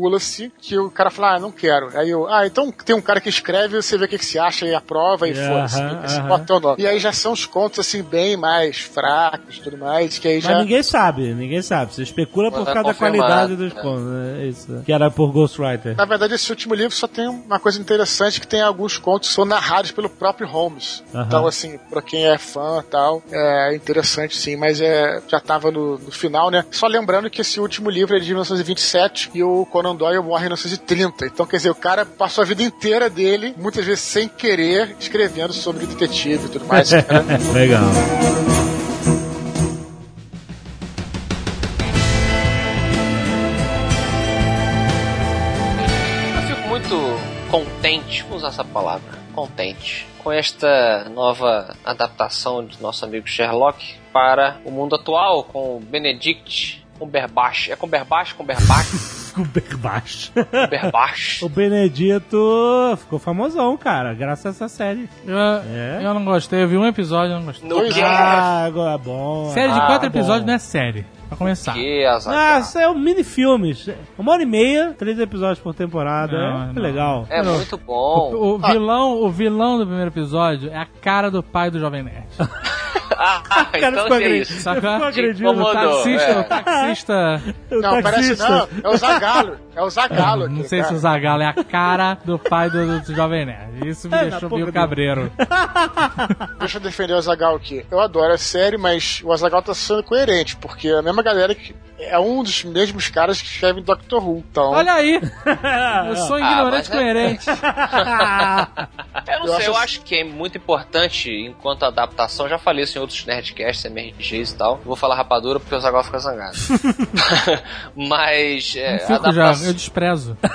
S4: especula-se, que o cara fala, ah, não quero. Aí eu, ah, então tem um cara que escreve, você vê o que, que se acha e aprova e foda-se.
S2: Aham.
S4: bota teu nome. E aí já são os contos, assim, bem mais fracos e tudo mais, que aí
S2: Mas
S4: já...
S2: ninguém sabe, ninguém sabe. Você especula por
S3: é
S2: causa da qualidade dos
S3: é.
S2: contos. É isso. Que era por Ghostwriter.
S4: Na verdade, esse último livro só tem uma coisa interessante, que tem alguns contos que são narrados pelo próprio Holmes.
S2: Aham.
S4: Então, assim, pra quem é fã e tal, é interessante sim, mas é, já tava no, no final, né? Só lembrando que esse último livro é de 1927 e o Conan Doyle morre em 1930. Então, quer dizer, o cara passou a vida inteira dele, muitas vezes sem querer, escrevendo sobre detetive e tudo mais.
S2: Legal.
S3: Eu fico muito contente, vou usar essa palavra, contente, com esta nova adaptação de nosso amigo Sherlock para o mundo atual, com o Benedict Cumberbatch. É Cumberbatch? Cumberbatch?
S2: Cumberbatch.
S3: Cumberbatch?
S2: o Benedito ficou famosão, cara, graças a essa série.
S5: Eu,
S2: É?
S5: eu não gostei, eu vi um episódio, eu não gostei.
S3: No que?
S4: é.
S2: Ah, agora é bom.
S5: Série de
S3: Ah,
S5: quatro
S2: bom.
S5: episódios não é série. Pra começar.
S3: Que
S2: Ah, isso é um mini-filmes. Uma hora e meia, três episódios por temporada.
S5: Não,
S2: é
S5: não.
S2: legal.
S3: É muito bom.
S5: O, o vilão, o vilão do primeiro episódio é a cara do pai do Jovem Nerd.
S3: Ah,
S2: cara
S3: então
S2: ficou
S3: que é isso.
S5: Saca?
S2: Ficou agredido.
S5: O taxista,
S3: é.
S5: o taxista.
S2: O
S4: Não, parece
S2: taxista.
S4: não, é o Zagalo. É o Zagalo.
S5: Não
S4: aquele
S5: sei se
S4: cara.
S5: o Zagalo é a cara do pai do, do Jovem Nerd. Isso me
S2: É,
S5: deixou meio cabreiro.
S4: Deixa eu defender o Azagal aqui. Eu adoro a série, mas o Azagal tá sendo coerente, porque é a mesma galera que é um dos mesmos caras que escrevem Doctor Who. Então,
S5: Olha aí! Eu sou
S3: Ah,
S5: ignorante
S3: mas é-
S5: coerente.
S3: não
S4: Eu
S3: sei,
S4: acho
S3: eu
S4: assim-
S3: acho que é muito importante enquanto adaptação. Já falei isso em outros Nerdcasts, MRGs e tal. Vou falar rapadura porque o Zagal fica zangado. Mas. É,
S5: Não fico já,
S3: adaptação-
S5: eu desprezo.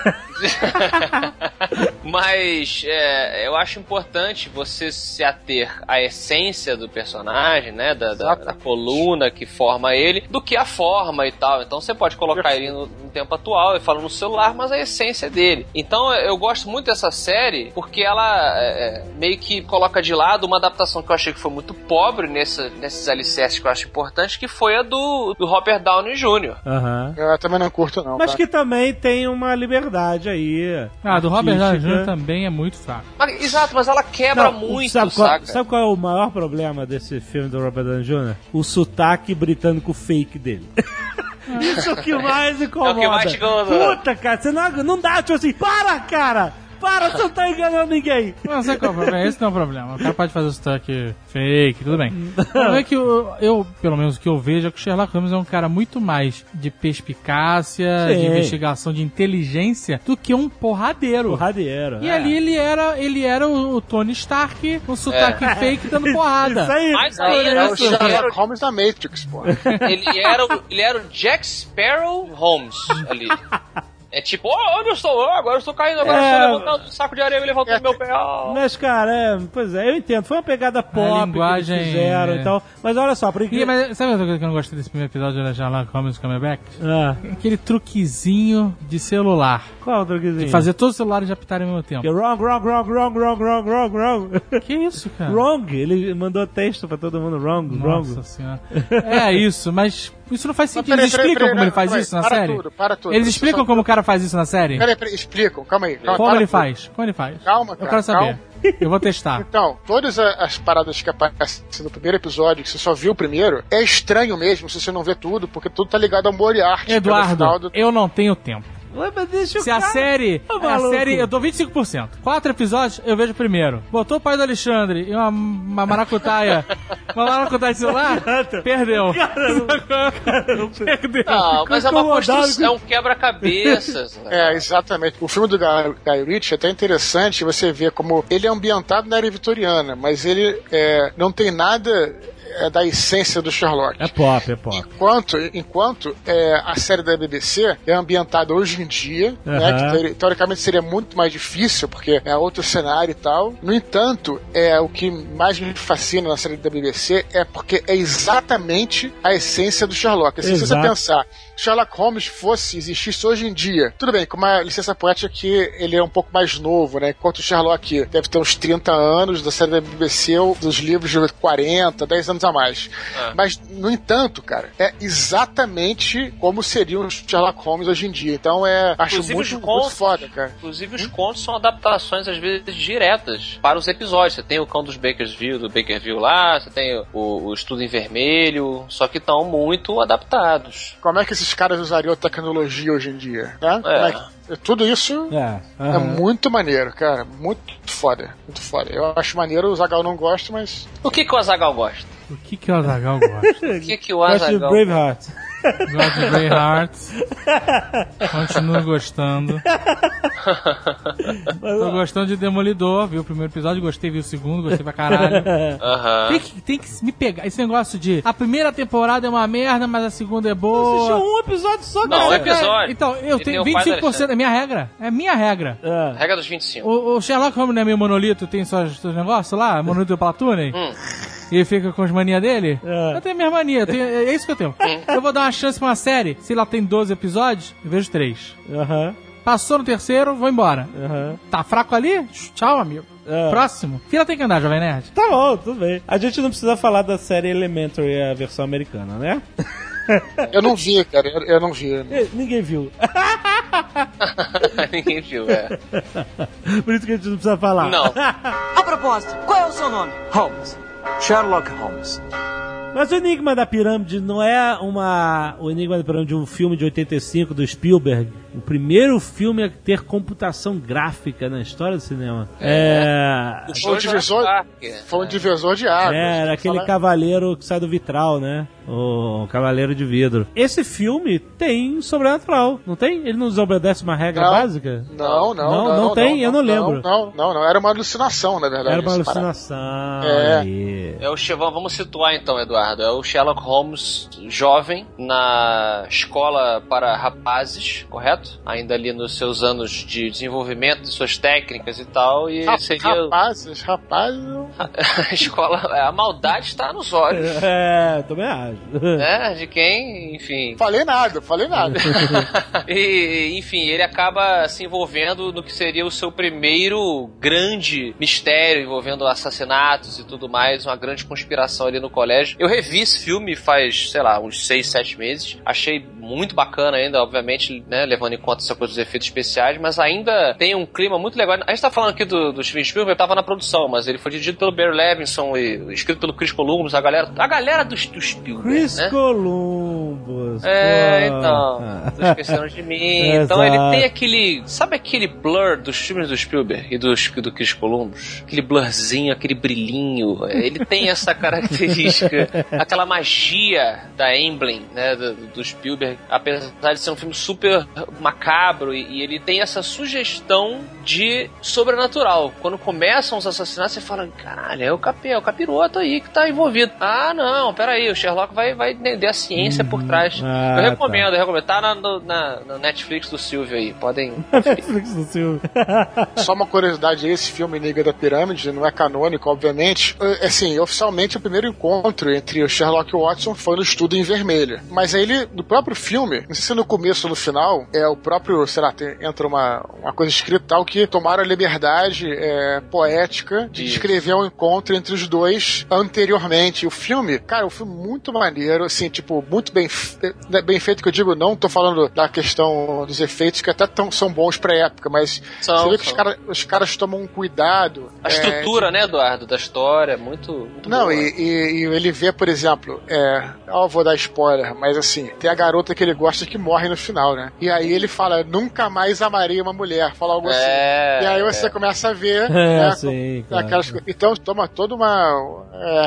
S3: Mas é, eu acho importante você se ater à essência do personagem, né? Da, da, da coluna que forma ele, do que a forma e tal. Então você pode colocar ele no, no tempo atual, ele fala no celular, mas a essência é dele. Então eu gosto muito dessa série porque ela é, meio que coloca de lado uma adaptação que eu achei que foi muito pobre nessa, nesses alicerces que eu acho importantes, que foi a do, do Robert Downey Jr.
S2: Aham.
S4: Eu também não curto, não.
S2: Mas
S4: tá?
S2: que também tem uma liberdade aí.
S5: Ah, do Robert Downey. Jr. também é muito fraco.
S3: Mas- exato, mas ela quebra
S2: Não,
S3: muito,
S2: sabe qual,
S3: saca?
S2: sabe qual é o maior problema desse filme do Robert Downey Jr.? O sotaque britânico fake dele. Isso é o que mais incomoda.
S3: É o que mais incomoda.
S2: Puta, cara, você não, não dá, tipo assim, para, cara! Para, você não tá enganando ninguém.
S5: Não sei qual é o problema, esse não é o problema. O cara pode fazer o sotaque fake, tudo bem. O problema é que eu, eu, pelo menos o que eu vejo, é que o Sherlock Holmes é um cara muito mais de perspicácia,
S2: Sim.
S5: de investigação, de inteligência, do que um porradeiro.
S2: Porradeiro.
S5: E
S2: é.
S5: ali ele era, ele era o, o Tony Stark com sotaque fake dando porrada.
S2: Isso aí.
S3: Mas aí,
S4: É o
S3: ele era,
S4: Sherlock Holmes da Matrix, pô.
S3: ele, era, o- ele era o Jack Sparrow Holmes ali. É tipo, oh, onde eu estou? Oh, agora eu estou caindo, agora
S2: É.
S3: eu estou levantando um saco de areia e levantando meu pé. Oh.
S2: Mas, cara, é, pois é, eu entendo. Foi uma pegada pop
S5: linguagem,
S2: que eles fizeram
S5: é.
S2: e tal. Mas olha só, por
S5: E,
S2: incrível...
S5: mas sabe outra coisa que eu não gostei desse primeiro episódio da Sherlock Holmes Comeback?
S2: Ah,
S5: Aquele truquezinho de celular.
S2: qual o truquezinho?
S5: De fazer todos os celulares apitarem ao mesmo tempo.
S2: Que é Wrong, wrong, wrong, wrong, wrong, wrong, wrong, wrong.
S5: Que isso, cara?
S2: Wrong, ele mandou texto pra todo mundo. Wrong,
S5: Nossa
S2: wrong.
S5: senhora. É isso, mas isso não faz sentido.
S4: peraí,
S5: Eles
S4: peraí,
S5: explicam
S4: peraí,
S5: como ele faz isso na
S4: para
S5: série?
S4: tudo, para tudo.
S5: Eles
S4: eu
S5: explicam
S4: só-
S5: como o cara faz isso na série?
S4: Peraí, peraí, explicam, calma aí. Calma,
S5: Como ele
S4: tudo.
S5: faz? Como ele faz?
S4: Calma,
S5: Eu
S4: cara,
S5: quero saber.
S4: calma.
S5: Eu vou testar.
S4: Então, todas as paradas que aparecem no primeiro episódio, que você só viu o primeiro, é estranho mesmo se você não vê tudo, porque tudo tá ligado ao Moriarty.
S5: Eduardo,
S4: do-
S5: eu não tenho tempo.
S2: Ué, mas deixa o
S5: Se a
S2: cara-
S5: série.
S2: Ô,
S5: a
S2: maluco.
S5: série. Eu dou 25%. Quatro episódios, eu vejo o primeiro. Botou o pai do Alexandre e uma, uma maracutaia. uma maracutaia de celular, perdeu. perdeu.
S3: Não, mas é uma construção, é um quebra-cabeças.
S4: É, exatamente. O filme do Guy, Guy Ritchie é até interessante você ver como ele é ambientado na era vitoriana, mas ele é, não tem nada é, da essência do Sherlock.
S2: É pop, é pop.
S4: Enquanto, enquanto é, a série da BBC é ambientada hoje em dia, né,
S2: Aham.
S4: que teori- teoricamente seria muito mais difícil, porque é outro cenário e tal. No entanto, é o que mais me fascina na série da BBC é porque é exatamente a essência do Sherlock. Assim, se você pensar, Sherlock Holmes fosse, existisse hoje em dia, tudo bem, com uma licença poética que ele é um pouco mais novo, né? Enquanto o Sherlock deve ter uns 30 anos, da série da BBC, ou dos livros de 40, 10 anos a mais.
S3: Ah.
S4: Mas, no entanto, cara, é exatamente como seria um Sherlock Holmes hoje em dia. Então é. Acho
S3: Inclusive
S4: muito,
S3: os
S4: muito
S3: contos.
S4: foda, cara.
S3: Inclusive, os contos são adaptações, às vezes, diretas para os episódios. Você tem o Cão dos Bakersville, do Bakerville lá, você tem o, o Estudo em Vermelho, só que estão muito adaptados.
S4: Como é que esses caras usariam a tecnologia hoje em dia? Né? Como é que- Tudo isso
S2: É,
S4: é
S2: aham.
S4: muito maneiro, cara. Muito foda. Muito foda. Eu acho maneiro, o Zagal não gosta, mas.
S3: O que, que o Azagal gosta?
S5: O que, que o Azagal gosta?
S3: O que, que o
S2: de
S3: Azagal
S2: Braveheart.
S5: Gosto de Greyheart. Continuo gostando. Tô gostando de Demolidor, vi o primeiro episódio, gostei, vi o segundo, gostei pra caralho. Tem que, tem que me pegar. Esse negócio de a primeira temporada é uma merda, mas a segunda é boa.
S2: Assistiu um episódio só,
S3: Não, um episódio.
S5: Então, eu tenho
S3: tem o pai do
S5: 25%,
S3: Alexandre.
S5: é minha regra. É minha regra.
S2: É.
S3: Regra dos 25.
S5: O, o Sherlock Holmes não é meio monolito, tem seus, seus negócios lá, monolito do Platoonen,
S3: Hum.
S5: e ele fica com as manias dele.
S2: É.
S5: Eu tenho minhas manias, eu tenho- é isso que eu tenho. eu vou dar uma chance pra uma série, se ela tem 12 episódios, eu vejo 3.
S2: Aham,
S5: Passou no terceiro, vou embora.
S2: aham.
S5: Tá fraco ali? Tchau, amigo.
S2: É.
S5: Próximo. Fila tem que andar, Jovem Nerd.
S2: Tá bom, tudo bem. A gente não precisa falar da série Elementary, a versão americana, né?
S4: Eu não vi, cara. Eu, eu não vi.
S2: Ninguém viu.
S3: Ninguém viu, é.
S2: Por isso que a gente não precisa falar.
S3: Não.
S7: A propósito, qual é o seu nome?
S8: Holmes. Sherlock Holmes.
S2: Mas o Enigma da Pirâmide não é uma. O Enigma da Pirâmide de um filme de 85 do Spielberg. O primeiro filme a ter computação gráfica na história do cinema. É.
S4: Foi um divisor, foi um divisor de águas.
S2: É, era aquele
S4: Fala-
S2: cavaleiro que sai do vitral, né? O cavaleiro de vidro. Esse filme tem sobrenatural, não tem? Ele não desobedece uma regra
S4: Não.
S2: básica?
S4: Não, não,
S2: Não,
S4: não.
S2: não tem? Eu não lembro.
S4: Não, não, não. Era uma alucinação, na verdade.
S2: Era uma alucinação.
S4: É.
S2: aí.
S3: É o Che- vamos situar então, Eduardo. É o Sherlock Holmes jovem na escola para rapazes, correto? Ainda ali nos seus anos de desenvolvimento de suas técnicas e tal. E seria.
S4: Rapazes, rapazes,
S3: A escola, a maldade está nos olhos.
S2: É, também acho.
S3: Né? De quem, enfim.
S4: Falei nada, falei nada.
S3: e, enfim, ele acaba se envolvendo no que seria o seu primeiro grande mistério envolvendo assassinatos e tudo mais, uma grande conspiração ali no colégio. Eu revi esse filme faz, sei lá, uns 6, 7 meses. Achei muito bacana ainda, obviamente, né, levando em conta essa coisa dos efeitos especiais, mas ainda tem um clima muito legal. A gente tá falando aqui do, do Steven Spielberg, tava na produção, mas ele foi dirigido pelo Barry Levinson e escrito pelo Chris Columbus, a galera, a galera do, do Spielberg,
S2: Chris
S3: né?
S2: Columbus.
S3: É,
S2: pô.
S3: então. Tô esquecendo de mim. Então ele tem aquele. Sabe aquele blur dos filmes do Spielberg e dos, do Chris Columbus? Aquele blurzinho, aquele brilhinho. Ele tem essa característica, aquela magia da Emblem, né? Do, do Spielberg. Apesar de ser um filme super macabro e, e ele tem essa sugestão de sobrenatural. Quando começam os assassinatos, você fala: caralho, é o, capi, é o capiroto aí que tá envolvido. Ah, não, peraí, o Sherlock vai, vai entender a ciência por trás.
S2: Ah,
S3: eu recomendo, eu recomendo. Tá na, no- na, na Netflix do Silvio aí, podem.
S2: Netflix do Silvio.
S4: Só uma curiosidade, esse filme Liga da Pirâmide não é canônico, obviamente. É, Assim, oficialmente o primeiro encontro entre o Sherlock e o Watson foi no estudo em vermelho. Mas aí ele, no próprio filme, não sei se é no começo ou no final, é o próprio, sei lá, tem- entra uma, uma coisa escrita tal que tomaram a liberdade é, poética de
S3: Isso.
S4: descrever um encontro entre os dois anteriormente. O filme, cara, é um filme muito maneiro, assim, tipo, muito bem, fe- é, bem feito, que eu digo, não tô falando da questão dos efeitos, que até tão, são bons pra época, mas
S3: São,
S4: você vê que os, cara- os caras tomam um cuidado.
S3: A
S4: é,
S3: estrutura, né, Eduardo, da história, é muito. muito
S4: não,
S3: boa.
S4: e, e- e ele vê, por exemplo, é. Ó, vou dar spoiler, mas assim, tem a garota que ele gosta que morre no final, né? E aí ele fala, nunca mais amarei uma mulher, fala algo assim.
S3: É,
S4: E aí você
S3: é.
S4: começa a ver.
S2: É,
S4: né,
S2: sim,
S4: com-
S2: claro.
S4: aquelas coisas. Então toma toda uma.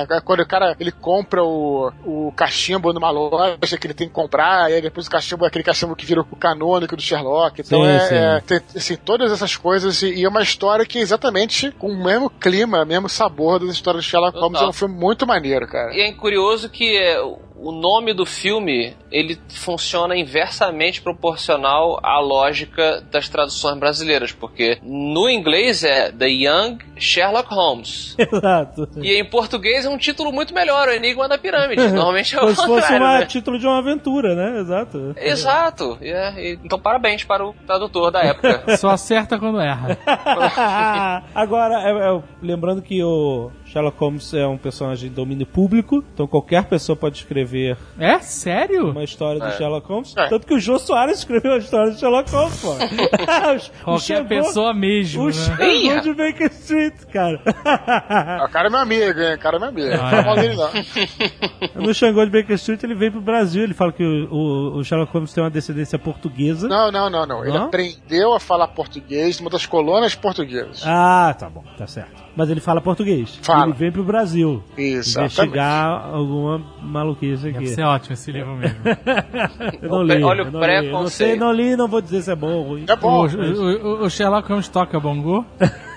S4: é, quando o cara ele compra o, o cachimbo numa loja que ele tem que comprar, e aí depois o cachimbo é aquele cachimbo que vira o canônico do Sherlock. Então
S2: Sim,
S4: é,
S2: sim.
S4: é, tem, assim, todas essas coisas e, e é uma história que é exatamente com o mesmo clima, mesmo sabor das histórias do Sherlock Holmes.
S3: Total.
S4: É um filme muito maneiro, cara.
S3: E é curioso que é, o nome do filme ele funciona inversamente proporcional à lógica das traduções brasileiras, porque no inglês é The Young Sherlock Holmes.
S2: Exato.
S3: E em português é um título muito melhor, o Enigma da Pirâmide. Normalmente é o
S2: Como se fosse
S3: contrário,
S2: um
S3: né?
S2: título de uma aventura, né? Exato.
S3: Exato. É- então parabéns para o tradutor da época.
S5: Só acerta quando erra.
S2: Agora, é- é, lembrando que o Sherlock Holmes é um personagem de domínio público, então qualquer pessoa pode escrever
S5: É? Sério?
S2: uma história do
S3: É.
S2: Sherlock Holmes.
S4: É.
S2: Tanto que o Jô Soares escreveu a história do Sherlock Holmes, pô. O
S5: Qualquer
S2: Xangô-
S5: pessoa mesmo,
S2: O
S5: né?
S2: De Baker Street, cara.
S4: Ah, O cara é meu amigo, hein? O cara é meu amigo. Não
S5: Ah,
S4: fala
S5: é.
S4: mal dele, não.
S2: No Xangô de Baker Street ele veio pro Brasil. Ele fala que o, o- o Sherlock Holmes tem uma descendência portuguesa.
S4: Não, não, não, não. Ele
S2: Não?
S4: aprendeu a falar português numa das colônias portuguesas.
S2: Ah, tá bom, tá certo. Mas ele fala português.
S4: Fala.
S2: Ele vem pro Brasil
S4: Exatamente.
S2: investigar alguma maluquice aqui.
S5: Deve ser ótimo esse livro mesmo.
S2: Eu não li.
S3: Olha o
S2: eu não li. Eu não sei,
S3: preconceito.
S2: não li, não vou dizer se é bom ou ruim.
S4: É
S5: O,
S4: bom.
S5: o- o Sherlock Holmes toca bongo?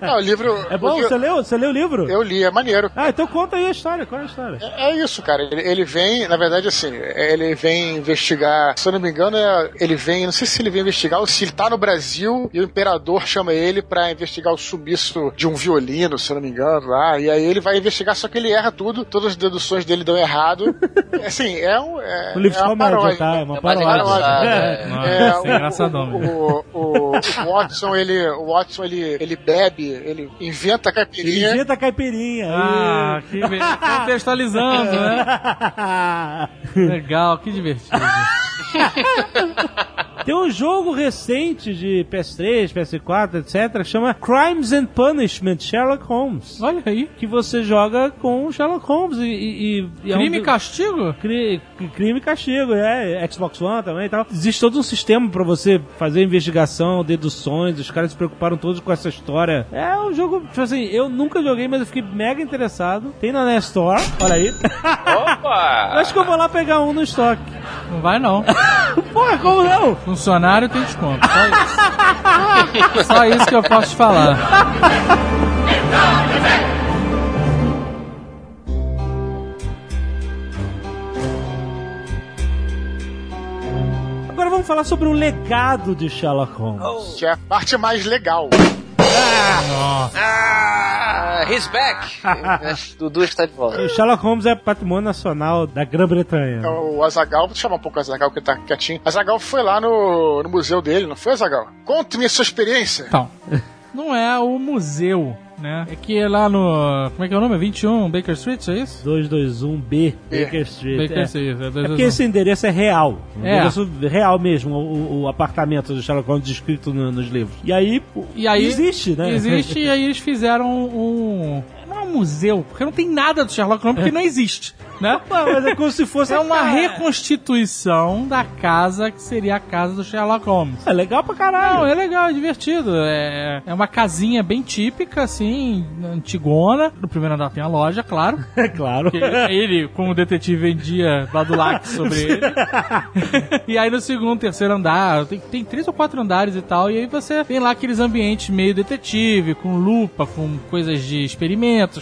S4: Não, o livro.
S2: É bom? Você leu, você leu o livro?
S4: Eu li, é maneiro.
S2: Ah, então conta aí a história. Qual é a história?
S4: É é isso, cara. Ele, ele vem, na verdade, assim, ele vem investigar. Se eu não me engano, é- ele vem. Não sei se ele vem investigar ou se ele tá no Brasil e o imperador chama ele pra investigar o sumiço de um violino, se eu não me engano, lá. E aí ele vai investigar, só que ele erra tudo, todas as deduções dele dão errado. Assim, é um. É,
S2: O livro
S4: é uma paródia.
S2: tá? É uma
S3: É
S2: paródia. É.
S3: é.
S4: É,
S5: é engraçadão
S4: o,
S5: mesmo.
S4: o, o, o Watson, ele, o Watson, ele, ele bebe, ele inventa caipirinha.
S2: Inventa a caipirinha.
S5: Ah, que be- contextualizando, né? Legal, que divertido.
S2: Tem um jogo recente de PS3, PS4, etc., que chama Crimes and Punishment Sherlock Holmes.
S5: Olha aí.
S2: Que você joga com Sherlock Holmes e. e- e- e é um
S5: Crime e
S2: do-
S5: castigo?
S2: Cri- crime e castigo, é. Xbox One também e tal. Existe todo um sistema pra você fazer investigação, deduções. Os caras se preocuparam todos com essa história. É um jogo, tipo assim, eu nunca joguei, mas eu fiquei mega interessado. Tem na Nest Store, olha aí.
S3: Opa!
S2: Acho que eu vou lá pegar um no estoque.
S5: Não vai não.
S2: Porra, como não?
S5: Funcionário tem desconto. Só isso. Só isso que eu posso te falar.
S2: Agora vamos falar sobre o legado de Sherlock Holmes.
S4: Que é a parte mais legal.
S5: Nossa.
S3: Ah, he's back! Dudu está de volta.
S2: O Sherlock Holmes é patrimônio nacional da Grã-Bretanha.
S4: O Azagal, vou chamar um pouco o Azagal, que ele tá quietinho. Azagal foi lá no, no museu dele, não foi, Azagal? Conte-me a sua experiência.
S5: Então, não é o museu, né? É que é lá no. Como é que é o nome? 21 Baker Street, é isso?
S2: 221B Baker Street.
S5: Baker
S2: é.
S5: Street, é,
S2: É porque
S5: 221.
S2: esse endereço é real. Um
S5: É.
S2: endereço real mesmo, o, o apartamento do Sherlock Holmes descrito no- nos livros. E aí,
S5: E aí
S2: existe, né?
S5: Existe, e aí eles fizeram um. Um museu, porque não tem nada do Sherlock Holmes, porque não existe, né?
S2: Mas é como se fosse
S5: É uma
S2: a-
S5: reconstituição da casa que seria a casa do Sherlock Holmes.
S2: É legal pra caralho.
S5: Não, é legal, é divertido. É, é uma casinha bem típica, assim, antigona. No primeiro andar tem a loja, claro.
S2: É claro.
S5: Que ele, como detetive, vendia Badulac sobre ele. e aí no segundo, terceiro andar, tem, tem três ou quatro andares e tal, e aí você tem lá aqueles ambientes meio detetive, com lupa, com coisas de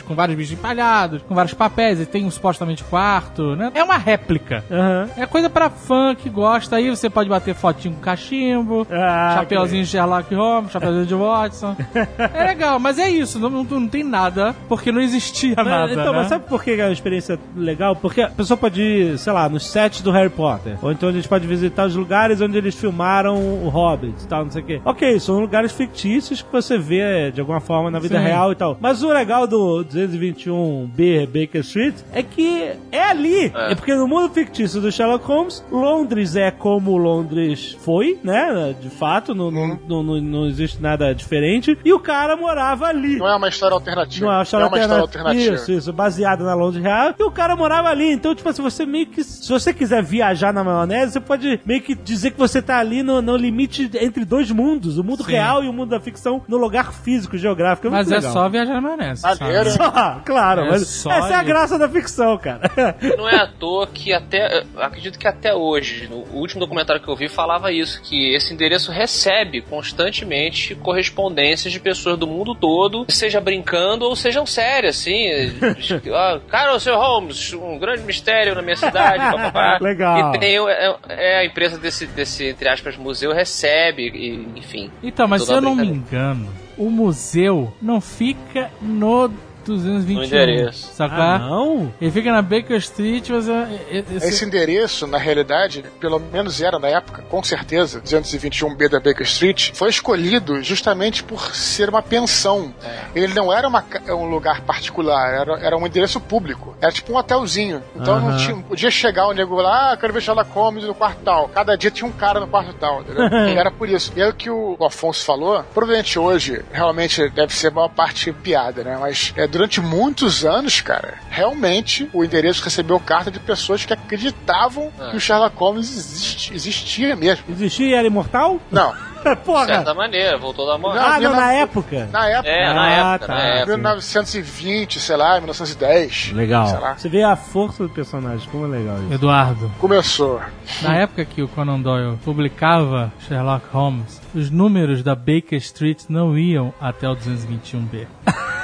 S5: com vários bichos empalhados, com vários papéis, e tem um supostamente quarto, né? É uma réplica.
S2: Aham.
S5: É coisa pra fã que gosta, aí você pode bater fotinho com cachimbo,
S2: Ah,
S5: chapeuzinho de Sherlock Holmes, chapeuzinho de Watson. é legal, mas é isso, não, não, não tem nada, porque não existia
S2: Mas,
S5: nada,
S2: então,
S5: né?
S2: mas sabe por que é uma experiência legal? Porque a pessoa pode ir, sei lá, nos sets do Harry Potter. Ou então a gente pode visitar os lugares onde eles filmaram o Hobbit e tal, não sei o quê. Ok, são lugares fictícios que você vê de alguma forma na vida
S5: Sim.
S2: real e tal. Mas o legal do 221B Baker Street é que é ali. É. porque no mundo fictício do Sherlock Holmes, Londres é como Londres foi, né? De fato, não, não, não, não- não existe nada diferente. E o cara morava ali.
S4: Não é uma história alternativa.
S2: Não é uma história,
S4: uma história alternativa.
S2: Isso, isso, baseada na Londres Real. E o cara morava ali. Então, tipo assim, você meio que. Se você quiser viajar na maionese, você pode meio que dizer que você tá ali no, no limite entre dois mundos: o mundo
S5: Sim.
S2: real e o mundo da ficção, no lugar físico, geográfico. É
S5: Mas é
S2: legal.
S5: só viajar na maionese.
S4: Maneiro?
S2: Só, claro,
S5: É
S2: mas
S5: só
S2: essa é a graça da ficção, cara.
S3: Não é à toa que até. Acredito que até hoje, no último documentário que eu vi, falava isso: que esse endereço recebe constantemente correspondências de pessoas do mundo todo, seja brincando ou sejam sérias, assim. ah, Cara, o seu Holmes, um grande mistério na minha cidade, papapá.
S2: Legal.
S3: E tem, é, é a empresa desse, desse, entre aspas, museu recebe, e, enfim.
S5: Então, mas se eu não me engano, o museu não fica no 221.
S3: No endereço.
S2: Ah,
S5: é?
S2: não?
S5: Ele fica na Baker Street, mas é, é- esse-
S4: Esse endereço, na realidade, pelo menos era na época, com certeza, 221B da Baker Street, foi escolhido justamente por ser uma pensão. Ele não era uma um lugar particular, era, era um endereço público. Era tipo um hotelzinho. Então não
S2: Aham.
S4: tinha, podia chegar o nego lá, ah, quero ver Sherlock Holmes no quarto tal. Cada dia tinha um cara no quarto tal, entendeu? E era por isso. E é o que o Afonso falou, provavelmente hoje, realmente deve ser a maior parte piada, né? Mas é, durante muitos anos, cara, realmente o endereço recebeu carta de pessoas que acreditavam
S3: Ah.
S4: que o Sherlock Holmes existe- existia mesmo.
S2: Existia e era imortal?
S4: Não.
S3: De
S2: Porra!
S3: certa maneira, voltou da morte.
S2: Ah, não,
S4: na-
S2: na época.
S4: Na época,
S3: É,
S2: Ah,
S3: na época,
S2: tá.
S3: na época.
S4: 1920, sei lá, 1910.
S2: Legal.
S4: Sei lá.
S2: Você vê a força do personagem, como é legal isso.
S5: Eduardo,
S4: Começou.
S5: na época que o Conan Doyle publicava Sherlock Holmes, os números da Baker Street não iam até o 221B.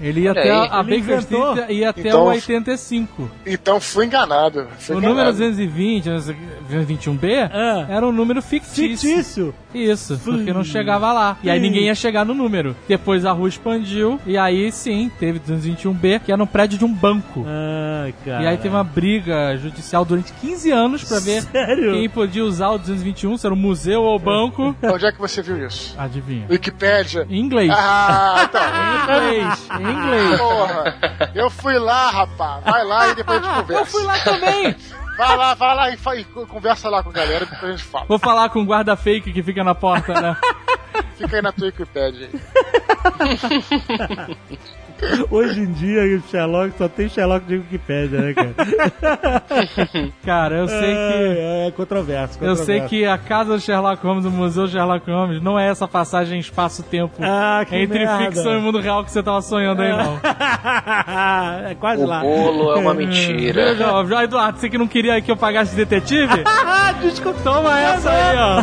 S5: Ele ia
S3: Olha
S5: até
S3: aí,
S5: a Baker
S2: inventou.
S5: Street ia até
S4: Então-
S5: o 85.
S4: Então fui enganado. Fui
S5: O
S4: enganado.
S5: número 220, 221B,
S2: Ah.
S5: era um número fictício.
S2: Fictício.
S5: Isso, porque não chegava lá. E aí ninguém ia chegar no número. Depois a rua expandiu, e aí sim, teve 221B, que era no prédio de um banco.
S2: Ai, cara.
S5: E aí teve uma briga judicial durante 15 anos pra ver
S2: Sério?
S5: quem podia usar o 221, se era o museu ou o banco.
S4: Onde é que você viu isso?
S5: Adivinha.
S4: Wikipédia.
S5: Em inglês.
S4: Ah, tá.
S5: Em inglês. Em inglês.
S4: Porra, eu fui lá, rapaz. Vai lá e depois a gente conversa.
S5: Eu fui lá também.
S4: Vai lá, vai lá e, fa- e conversa lá com a galera e depois a gente fala.
S5: Vou falar com o guarda fake que fica na porta, né?
S4: Fica aí na tua Wikipédia.
S2: Hoje em dia, o Sherlock só tem Sherlock de Wikipédia, né, cara?
S5: Cara, eu sei que.
S2: É, é controverso,
S5: Eu sei que a casa do Sherlock Holmes, o museu Sherlock Holmes, não é essa passagem espaço-tempo
S2: Ah,
S5: entre
S2: merda.
S5: ficção e mundo real que você tava sonhando aí, não.
S2: é quase
S3: O
S2: lá.
S3: bolo é uma mentira.
S5: Já, Eduardo, você que não queria que eu pagasse de detetive?
S2: Desculpa.
S5: Toma essa aí, ó.